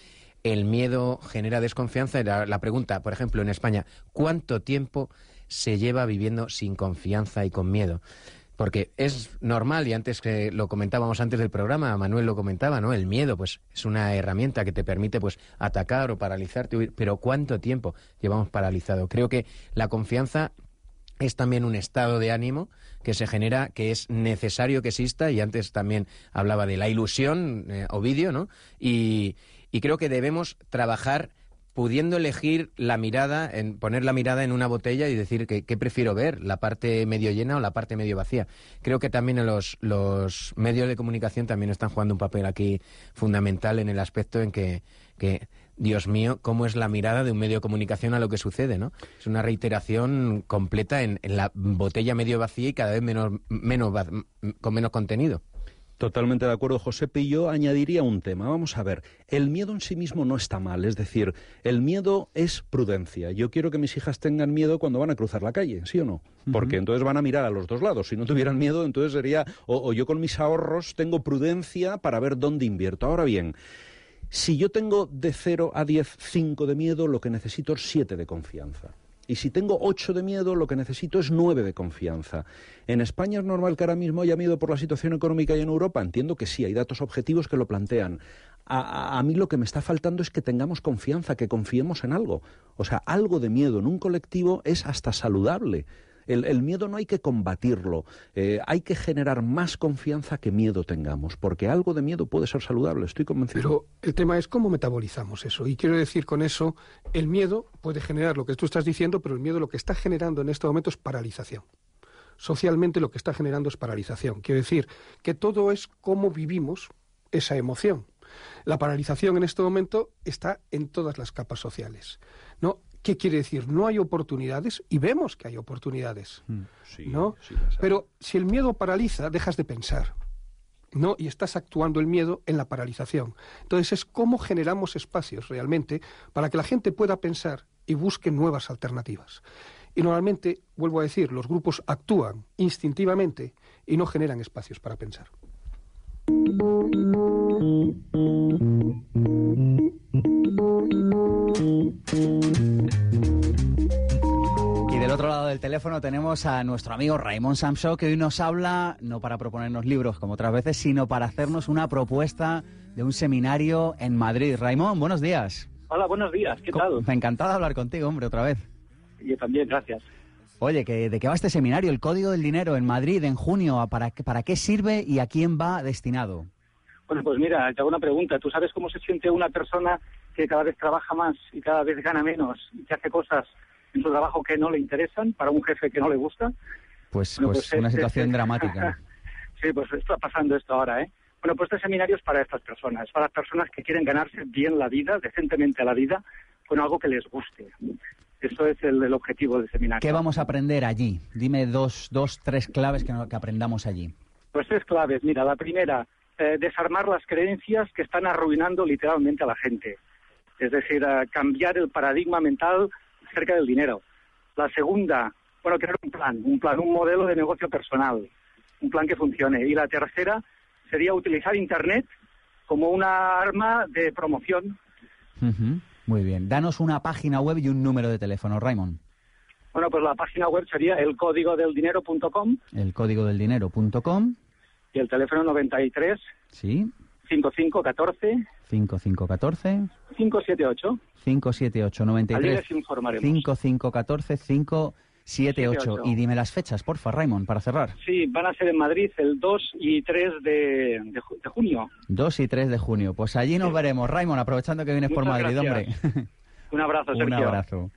el miedo genera desconfianza. La, pregunta, por ejemplo, en España, ¿cuánto tiempo se lleva viviendo sin confianza y con miedo? Porque es normal, y antes que lo comentábamos antes del programa, Manuel lo comentaba, ¿no? El miedo, pues, es una herramienta que te permite, pues, atacar o paralizarte, pero ¿cuánto tiempo llevamos paralizado? Creo que la confianza es también un estado de ánimo que se genera, que es necesario que exista, y antes también hablaba de la ilusión, eh, Ovidio, ¿no? Y, y creo que debemos trabajar pudiendo elegir la mirada, en poner la mirada en una botella y decir que prefiero ver, la parte medio llena o la parte medio vacía. Creo que también los, los medios de comunicación también están jugando un papel aquí fundamental en el aspecto en que, Dios mío, cómo es la mirada de un medio de comunicación a lo que sucede, ¿no? Es una reiteración completa en, en la botella medio vacía y cada vez menos con menos contenido. Totalmente de acuerdo, José Y yo añadiría un tema. Vamos a ver, el miedo en sí mismo no está mal, es decir, el miedo es prudencia. Yo quiero que mis hijas tengan miedo cuando van a cruzar la calle, ¿sí o no? Porque entonces van a mirar a los dos lados. Si no tuvieran miedo, entonces sería, o, o yo con mis ahorros tengo prudencia para ver dónde invierto. Ahora bien, si yo tengo de 0 a 10, 5 de miedo, lo que necesito es 7 de confianza. Y si tengo ocho de miedo, lo que necesito es nueve de confianza. ¿En España es normal que ahora mismo haya miedo por la situación económica y en Europa? Entiendo que sí, hay datos objetivos que lo plantean. A, a, mí lo que me está faltando es que tengamos confianza, que confiemos en algo. O sea, algo de miedo en un colectivo es hasta saludable. El, miedo no hay que combatirlo, eh, hay que generar más confianza que miedo tengamos, porque algo de miedo puede ser saludable, estoy convencido. Pero el tema es cómo metabolizamos eso. Y quiero decir con eso, el miedo puede generar lo que tú estás diciendo, pero el miedo lo que está generando en este momento es paralización. Socialmente lo que está generando es paralización. Quiero decir que todo es cómo vivimos esa emoción. La paralización en este momento está en todas las capas sociales. ¿no? ¿Qué quiere decir? No hay oportunidades y vemos que hay oportunidades, sí, ¿no? Sí, Pero si el miedo paraliza, dejas de pensar, ¿no? Y estás actuando el miedo en la paralización. Entonces es cómo generamos espacios realmente para que la gente pueda pensar y busque nuevas alternativas. Y normalmente, vuelvo a decir, los grupos actúan instintivamente y no generan espacios para pensar. Y del otro lado del teléfono tenemos a nuestro amigo Raymond Samso, que hoy nos habla, no para proponernos libros como otras veces, sino para hacernos una propuesta de un seminario en Madrid. Raymond, buenos días. Hola, buenos días, ¿qué tal? Me encantado hablar contigo, hombre, otra vez. Yo también, gracias. Oye, ¿de qué va este seminario? El Código del Dinero en Madrid en junio. ¿Para, para qué sirve y a quién va destinado? Bueno, pues mira, te hago una pregunta. ¿Tú sabes cómo se siente una persona que cada vez trabaja más y cada vez gana menos y que hace cosas en su trabajo que no le interesan para un jefe que no le gusta? Pues, bueno, pues, pues una situación este, dramática. sí, pues está pasando esto ahora, ¿eh? Bueno, pues este seminario es para estas personas, para las personas que quieren ganarse bien la vida, decentemente la vida, con algo que les guste. Eso es el, el objetivo del seminario. ¿Qué vamos a aprender allí? Dime dos, dos tres claves que, que aprendamos allí. Pues tres claves. Mira, la primera, eh, desarmar las creencias que están arruinando literalmente a la gente. Es decir, uh, cambiar el paradigma mental acerca del dinero. La segunda, bueno, crear un plan, un plan, un modelo de negocio personal, un plan que funcione. Y la tercera sería utilizar Internet como una arma de promoción. Uh -huh. Muy bien. Danos una página web y un número de teléfono, Raymond. Bueno, pues la página web sería elcódigodeldinero.com. Elcódigodeldinero.com. Y el teléfono 93. Sí. 5514. 5514. 578. 578 93. Allí les informaremos. 5514 578. Y dime las fechas, porfa, Raymond, para cerrar. Sí, van a ser en Madrid el 2 y 3 de, de, de junio. 2 y 3 de junio. Pues allí nos sí. veremos, Raymond, aprovechando que vienes Muchas por Madrid, gracias. hombre. Un abrazo, Sergio. Un abrazo.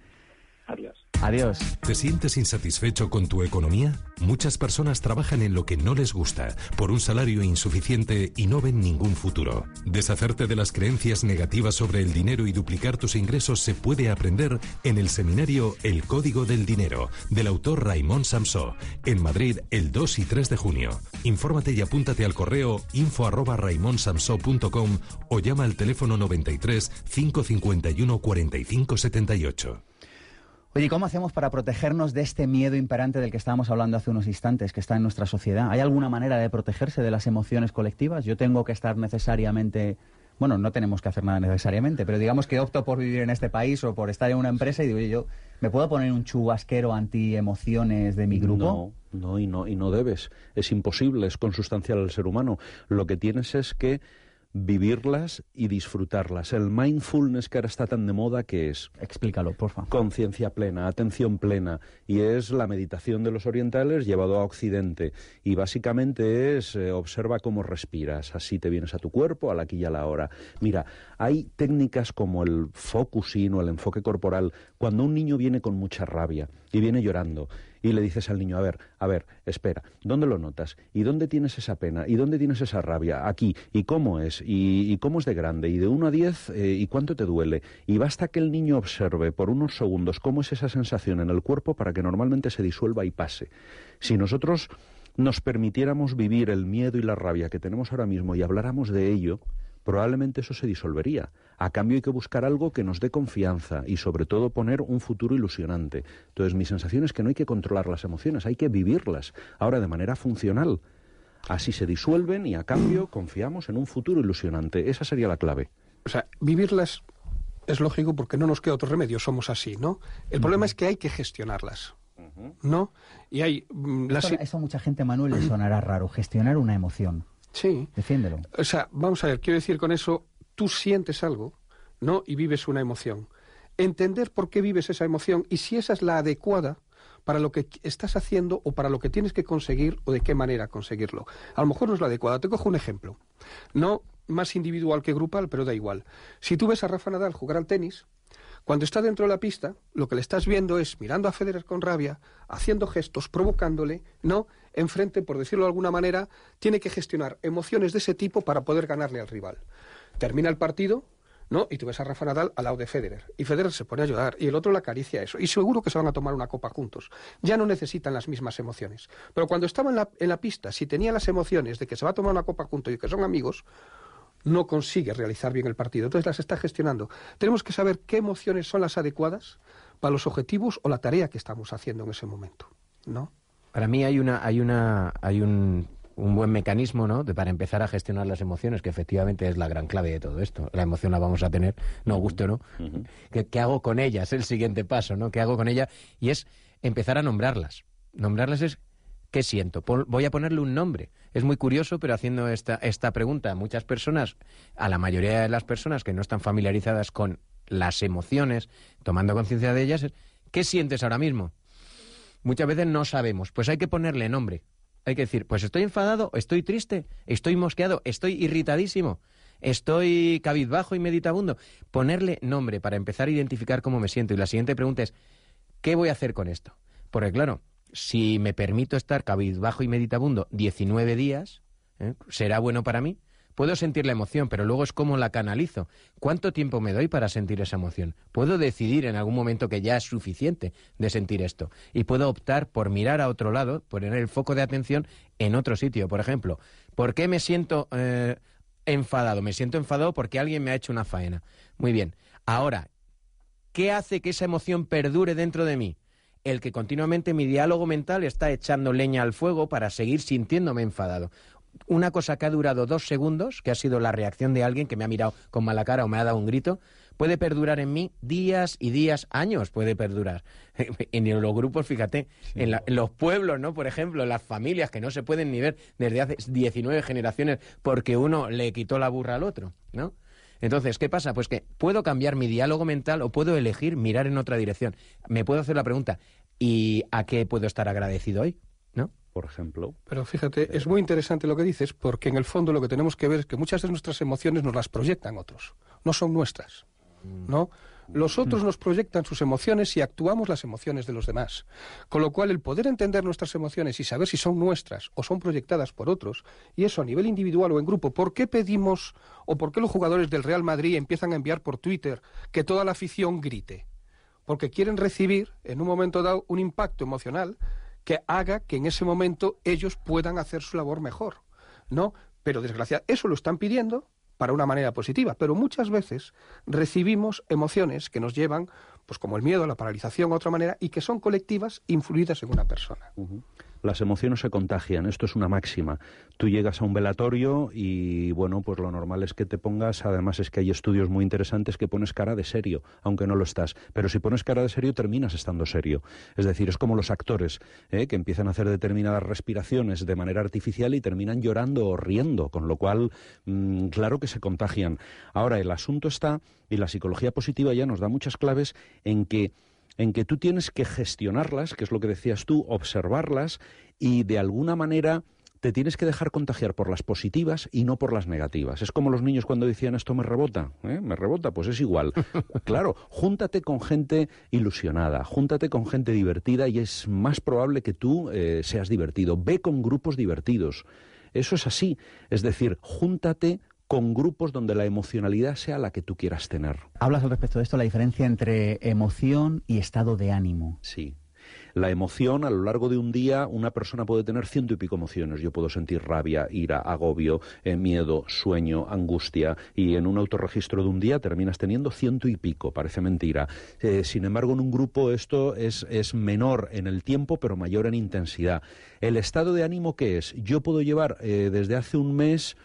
Adiós. Adiós. ¿Te sientes insatisfecho con tu economía? Muchas personas trabajan en lo que no les gusta, por un salario insuficiente y no ven ningún futuro. Deshacerte de las creencias negativas sobre el dinero y duplicar tus ingresos se puede aprender en el seminario El Código del Dinero, del autor Raymond Samsó, en Madrid el 2 y 3 de junio. Infórmate y apúntate al correo info arroba o llama al teléfono 93 551 45 78. Oye, ¿y ¿cómo hacemos para protegernos de este miedo imperante del que estábamos hablando hace unos instantes, que está en nuestra sociedad? ¿Hay alguna manera de protegerse de las emociones colectivas? Yo tengo que estar necesariamente bueno, no tenemos que hacer nada necesariamente, pero digamos que opto por vivir en este país o por estar en una empresa y digo, oye, yo, ¿me puedo poner un chubasquero anti-emociones de mi grupo? No, no, y no, y no debes. Es imposible, es consustancial al ser humano. Lo que tienes es que vivirlas y disfrutarlas. El mindfulness que ahora está tan de moda, ¿qué es? Explícalo, por favor. Conciencia plena, atención plena. Y es la meditación de los orientales llevado a Occidente. Y básicamente es eh, observa cómo respiras. Así te vienes a tu cuerpo, a la aquí y a la hora. Mira, hay técnicas como el focusing o el enfoque corporal. Cuando un niño viene con mucha rabia y viene llorando y le dices al niño, a ver, a ver, espera, ¿dónde lo notas? ¿Y dónde tienes esa pena? ¿Y dónde tienes esa rabia? Aquí. ¿Y cómo es? ¿Y, cómo es de grande? ¿Y de 1 a 10? Eh, ¿Y cuánto te duele? Y basta que el niño observe por unos segundos cómo es esa sensación en el cuerpo para que normalmente se disuelva y pase. Si nosotros nos permitiéramos vivir el miedo y la rabia que tenemos ahora mismo y habláramos de ello, probablemente eso se disolvería. A cambio hay que buscar algo que nos dé confianza y sobre todo poner un futuro ilusionante. Entonces mi sensación es que no hay que controlar las emociones, hay que vivirlas, ahora de manera funcional. Así se disuelven y a cambio confiamos en un futuro ilusionante. Esa sería la clave. O sea, vivirlas es lógico porque no nos queda otro remedio, somos así, ¿no? El problema es que hay que gestionarlas. ¿No? Y hay. Mm, eso, eso, mucha gente, Manuel, le sonará raro, gestionar una emoción. Sí. Defiéndelo. O sea, vamos a ver, quiero decir con eso, tú sientes algo, ¿no? Y vives una emoción. Entender por qué vives esa emoción y si esa es la adecuada para lo que estás haciendo o para lo que tienes que conseguir o de qué manera conseguirlo. A lo mejor no es la adecuada. Te cojo un ejemplo. No más individual que grupal, pero da igual. Si tú ves a Rafa Nadal jugar al tenis, cuando está dentro de la pista, lo que le estás viendo es mirando a Federer con rabia, haciendo gestos, provocándole, ¿no? Enfrente, por decirlo de alguna manera, tiene que gestionar emociones de ese tipo para poder ganarle al rival. Termina el partido, ¿no? Y tú ves a Rafa Nadal al lado de Federer. Y Federer se pone a llorar y el otro le acaricia eso. Y seguro que se van a tomar una copa juntos. Ya no necesitan las mismas emociones. Pero cuando estaba en la, en la pista, si tenía las emociones de que se va a tomar una copa juntos y que son amigos, no consigue realizar bien el partido. Entonces las está gestionando. Tenemos que saber qué emociones son las adecuadas para los objetivos o la tarea que estamos haciendo en ese momento, ¿no? Para mí hay una, hay una, hay un, un buen mecanismo, ¿no? De, para empezar a gestionar las emociones, que efectivamente es la gran clave de todo esto. La emoción la vamos a tener, no gusto, ¿no? ¿Qué, hago con ellas? Es el siguiente paso, ¿no? ¿Qué hago con ella? Y es empezar a nombrarlas. Nombrarlas es ¿qué siento? voy a ponerle un nombre. Es muy curioso, pero haciendo esta, esta pregunta a muchas personas, a la mayoría de las personas que no están familiarizadas con las emociones, tomando conciencia de ellas, ¿qué sientes ahora mismo? Muchas veces no sabemos, pues hay que ponerle nombre. Hay que decir, pues estoy enfadado, estoy triste, estoy mosqueado, estoy irritadísimo, estoy cabizbajo y meditabundo. Ponerle nombre para empezar a identificar cómo me siento. Y la siguiente pregunta es, ¿qué voy a hacer con esto? Porque claro, si me permito estar cabizbajo y meditabundo 19 días, ¿eh? ¿será bueno para mí? Puedo sentir la emoción, pero luego es cómo la canalizo. ¿Cuánto tiempo me doy para sentir esa emoción? Puedo decidir en algún momento que ya es suficiente de sentir esto. Y puedo optar por mirar a otro lado, poner el foco de atención en otro sitio. Por ejemplo, ¿por qué me siento eh, enfadado? Me siento enfadado porque alguien me ha hecho una faena. Muy bien. Ahora, ¿qué hace que esa emoción perdure dentro de mí? El que continuamente mi diálogo mental está echando leña al fuego para seguir sintiéndome enfadado. Una cosa que ha durado dos segundos, que ha sido la reacción de alguien que me ha mirado con mala cara o me ha dado un grito, puede perdurar en mí días y días, años puede perdurar. en los grupos, fíjate, en, en, los pueblos, ¿no? Por ejemplo, las familias que no se pueden ni ver desde hace 19 generaciones porque uno le quitó la burra al otro, ¿no? Entonces, ¿qué pasa? Pues que puedo cambiar mi diálogo mental o puedo elegir mirar en otra dirección. Me puedo hacer la pregunta, ¿y a qué puedo estar agradecido hoy? ¿No? Por ejemplo. Pero fíjate, es muy interesante lo que dices, porque en el fondo lo que tenemos que ver es que muchas de nuestras emociones nos las proyectan otros, no son nuestras. ¿No? Los otros nos proyectan sus emociones y actuamos las emociones de los demás. Con lo cual, el poder entender nuestras emociones y saber si son nuestras o son proyectadas por otros, y eso a nivel individual o en grupo, ¿por qué pedimos o por qué los jugadores del Real Madrid empiezan a enviar por Twitter que toda la afición grite? Porque quieren recibir, en un momento dado, un impacto emocional que haga que en ese momento ellos puedan hacer su labor mejor. ¿No? Pero desgraciadamente, eso lo están pidiendo para una manera positiva, pero muchas veces recibimos emociones que nos llevan pues como el miedo, la paralización, otra manera, y que son colectivas influidas en una persona. Las emociones se contagian, esto es una máxima. Tú llegas a un velatorio y, bueno, pues lo normal es que te pongas, además es que hay estudios muy interesantes que pones cara de serio, aunque no lo estás. Pero si pones cara de serio, terminas estando serio. Es decir, es como los actores, ¿eh? que empiezan a hacer determinadas respiraciones de manera artificial y terminan llorando o riendo, con lo cual, mm, claro que se contagian. Ahora, el asunto está, y la psicología positiva ya nos da muchas claves, en que en que tú tienes que gestionarlas, que es lo que decías tú, observarlas y de alguna manera te tienes que dejar contagiar por las positivas y no por las negativas. Es como los niños cuando decían esto me rebota, ¿eh? me rebota, pues es igual. claro, júntate con gente ilusionada, júntate con gente divertida y es más probable que tú eh, seas divertido. Ve con grupos divertidos. Eso es así. Es decir, júntate con grupos donde la emocionalidad sea la que tú quieras tener. Hablas al respecto de esto, la diferencia entre emoción y estado de ánimo. Sí. La emoción, a lo largo de un día, una persona puede tener ciento y pico emociones. Yo puedo sentir rabia, ira, agobio, eh, miedo, sueño, angustia, y en un autorregistro de un día terminas teniendo ciento y pico, parece mentira. Eh, sin embargo, en un grupo esto es, es menor en el tiempo, pero mayor en intensidad. ¿El estado de ánimo qué es? Yo puedo llevar eh, desde hace un mes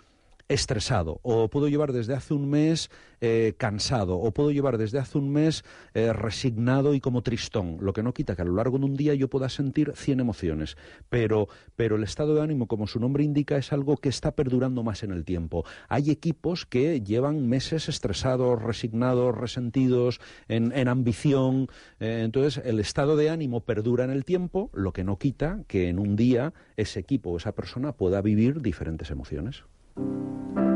estresado, o puedo llevar desde hace un mes eh, cansado, o puedo llevar desde hace un mes eh, resignado y como tristón, lo que no quita que a lo largo de un día yo pueda sentir 100 emociones, pero, pero el estado de ánimo, como su nombre indica, es algo que está perdurando más en el tiempo. Hay equipos que llevan meses estresados, resignados, resentidos, en, en ambición, eh, entonces el estado de ánimo perdura en el tiempo, lo que no quita que en un día ese equipo o esa persona pueda vivir diferentes emociones. Bueno, y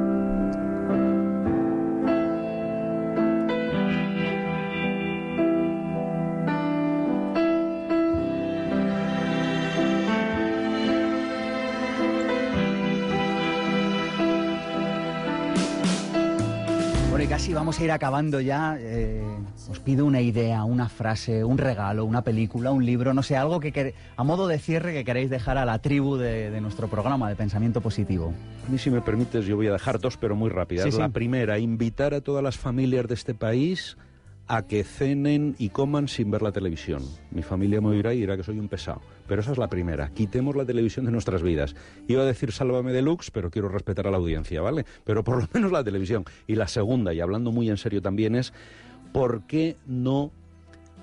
casi vamos a ir acabando ya. Eh, os pido una idea, una frase, un regalo, una película, un libro, no sé, algo que a modo de cierre que queréis dejar a la tribu de, de nuestro programa de pensamiento positivo. A mí, si me permites, yo voy a dejar dos, pero muy rápidas. Sí, sí. La primera, invitar a todas las familias de este país a que cenen y coman sin ver la televisión. Mi familia me oirá y dirá que soy un pesado. Pero esa es la primera. Quitemos la televisión de nuestras vidas. Iba a decir sálvame deluxe, pero quiero respetar a la audiencia, ¿vale? Pero por lo menos la televisión. Y la segunda, y hablando muy en serio también, es ¿por qué no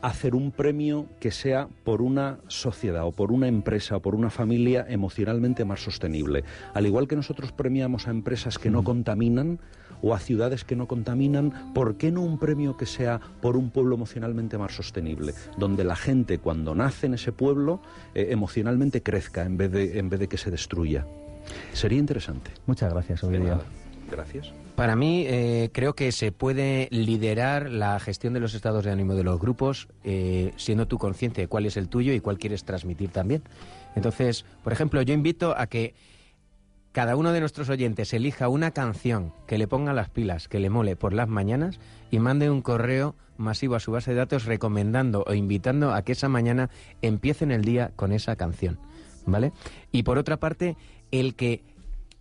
hacer un premio que sea por una sociedad o por una empresa o por una familia emocionalmente más sostenible. Al igual que nosotros premiamos a empresas que no contaminan o a ciudades que no contaminan, ¿por qué no un premio que sea por un pueblo emocionalmente más sostenible? Donde la gente cuando nace en ese pueblo eh, emocionalmente crezca en vez, de, en vez de que se destruya. Sería interesante. Muchas gracias, Ovidio. Gracias. Para mí, eh, creo que se puede liderar la gestión de los estados de ánimo de los grupos eh, siendo tú consciente de cuál es el tuyo y cuál quieres transmitir también. Entonces, por ejemplo, yo invito a que cada uno de nuestros oyentes elija una canción que le ponga las pilas, que le mole por las mañanas y mande un correo masivo a su base de datos recomendando o invitando a que esa mañana empiecen el día con esa canción. ¿Vale? Y por otra parte, el que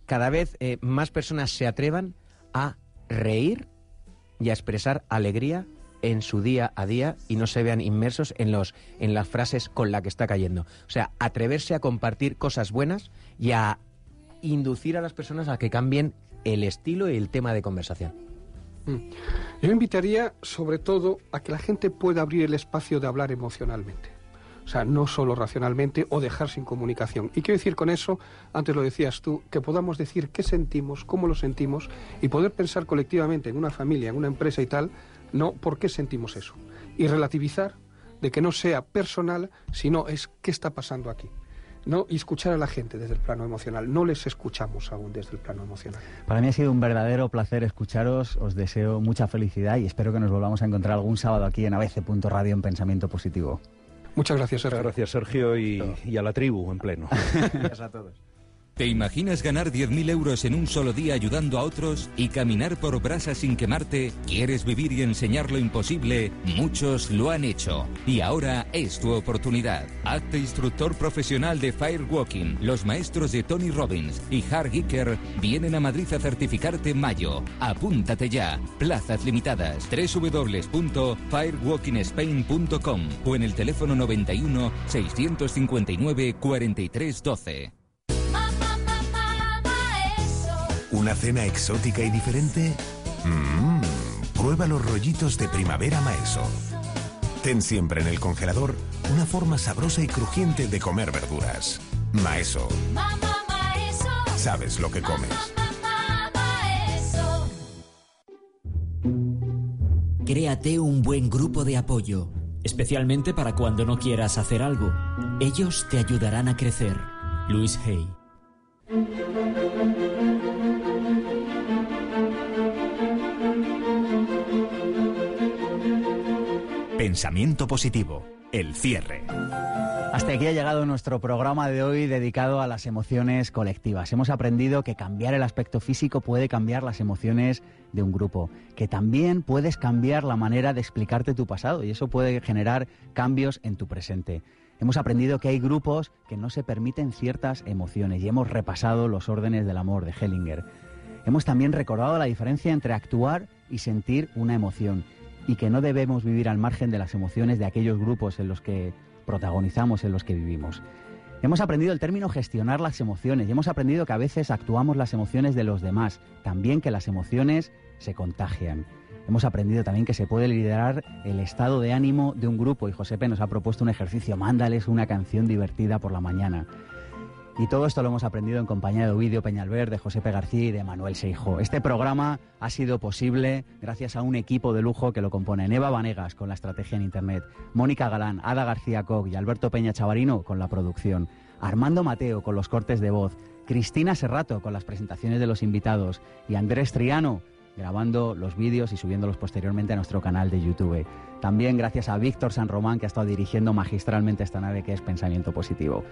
cada vez eh, más personas se atrevan a reír y a expresar alegría en su día a día y no se vean inmersos en los en las frases con la que está cayendo. O sea, atreverse a compartir cosas buenas y a inducir a las personas a que cambien el estilo y el tema de conversación. Mm. Yo invitaría sobre todo a que la gente pueda abrir el espacio de hablar emocionalmente. O sea, no solo racionalmente o dejar sin comunicación. Y quiero decir con eso, antes lo decías tú, que podamos decir qué sentimos, cómo lo sentimos y poder pensar colectivamente en una familia, en una empresa y tal, no por qué sentimos eso. Y relativizar de que no sea personal, sino es qué está pasando aquí. ¿no? Y escuchar a la gente desde el plano emocional. No les escuchamos aún desde el plano emocional. Para mí ha sido un verdadero placer escucharos. Os deseo mucha felicidad y espero que nos volvamos a encontrar algún sábado aquí en ABC.radio en Pensamiento Positivo. Muchas gracias, Sergio. Gracias, Sergio, y, y a la tribu en pleno. Gracias a todos. ¿Te imaginas ganar 10.000 euros en un solo día ayudando a otros y caminar por brasas sin quemarte? ¿Quieres vivir y enseñar lo imposible? Muchos lo han hecho. Y ahora es tu oportunidad. Hazte instructor profesional de Firewalking. Los maestros de Tony Robbins y Hard Gicker vienen a Madrid a certificarte en mayo. Apúntate ya. Plazas limitadas. www.firewalkingspain.com o en el teléfono 91 659 4312. ¿Una cena exótica y diferente? Mmm, prueba los rollitos de primavera Maeso. Ten siempre en el congelador una forma sabrosa y crujiente de comer verduras. Maeso. Sabes lo que comes. Créate un buen grupo de apoyo, especialmente para cuando no quieras hacer algo. Ellos te ayudarán a crecer. Luis Hay. Pensamiento positivo, el cierre. Hasta aquí ha llegado nuestro programa de hoy dedicado a las emociones colectivas. Hemos aprendido que cambiar el aspecto físico puede cambiar las emociones de un grupo, que también puedes cambiar la manera de explicarte tu pasado y eso puede generar cambios en tu presente. Hemos aprendido que hay grupos que no se permiten ciertas emociones y hemos repasado los órdenes del amor de Hellinger. Hemos también recordado la diferencia entre actuar y sentir una emoción y que no debemos vivir al margen de las emociones de aquellos grupos en los que protagonizamos, en los que vivimos. Hemos aprendido el término gestionar las emociones y hemos aprendido que a veces actuamos las emociones de los demás, también que las emociones se contagian. Hemos aprendido también que se puede liderar el estado de ánimo de un grupo y Josepe nos ha propuesto un ejercicio, mándales una canción divertida por la mañana. Y todo esto lo hemos aprendido en compañía de Ovidio Peñalver, de Josepe García y de Manuel Seijo. Este programa ha sido posible gracias a un equipo de lujo que lo componen Eva Vanegas con la estrategia en Internet, Mónica Galán, Ada García Koch y Alberto Peña Chavarino con la producción, Armando Mateo con los cortes de voz, Cristina Serrato con las presentaciones de los invitados y Andrés Triano grabando los vídeos y subiéndolos posteriormente a nuestro canal de YouTube. También gracias a Víctor San Román que ha estado dirigiendo magistralmente esta nave que es Pensamiento Positivo.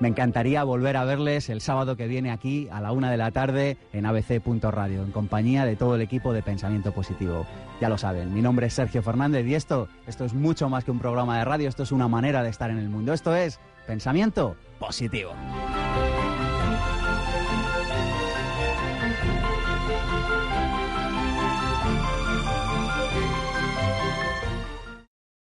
Me encantaría volver a verles el sábado que viene aquí a la una de la tarde en abc.radio, en compañía de todo el equipo de Pensamiento Positivo. Ya lo saben, mi nombre es Sergio Fernández y esto, esto es mucho más que un programa de radio, esto es una manera de estar en el mundo. Esto es Pensamiento Positivo.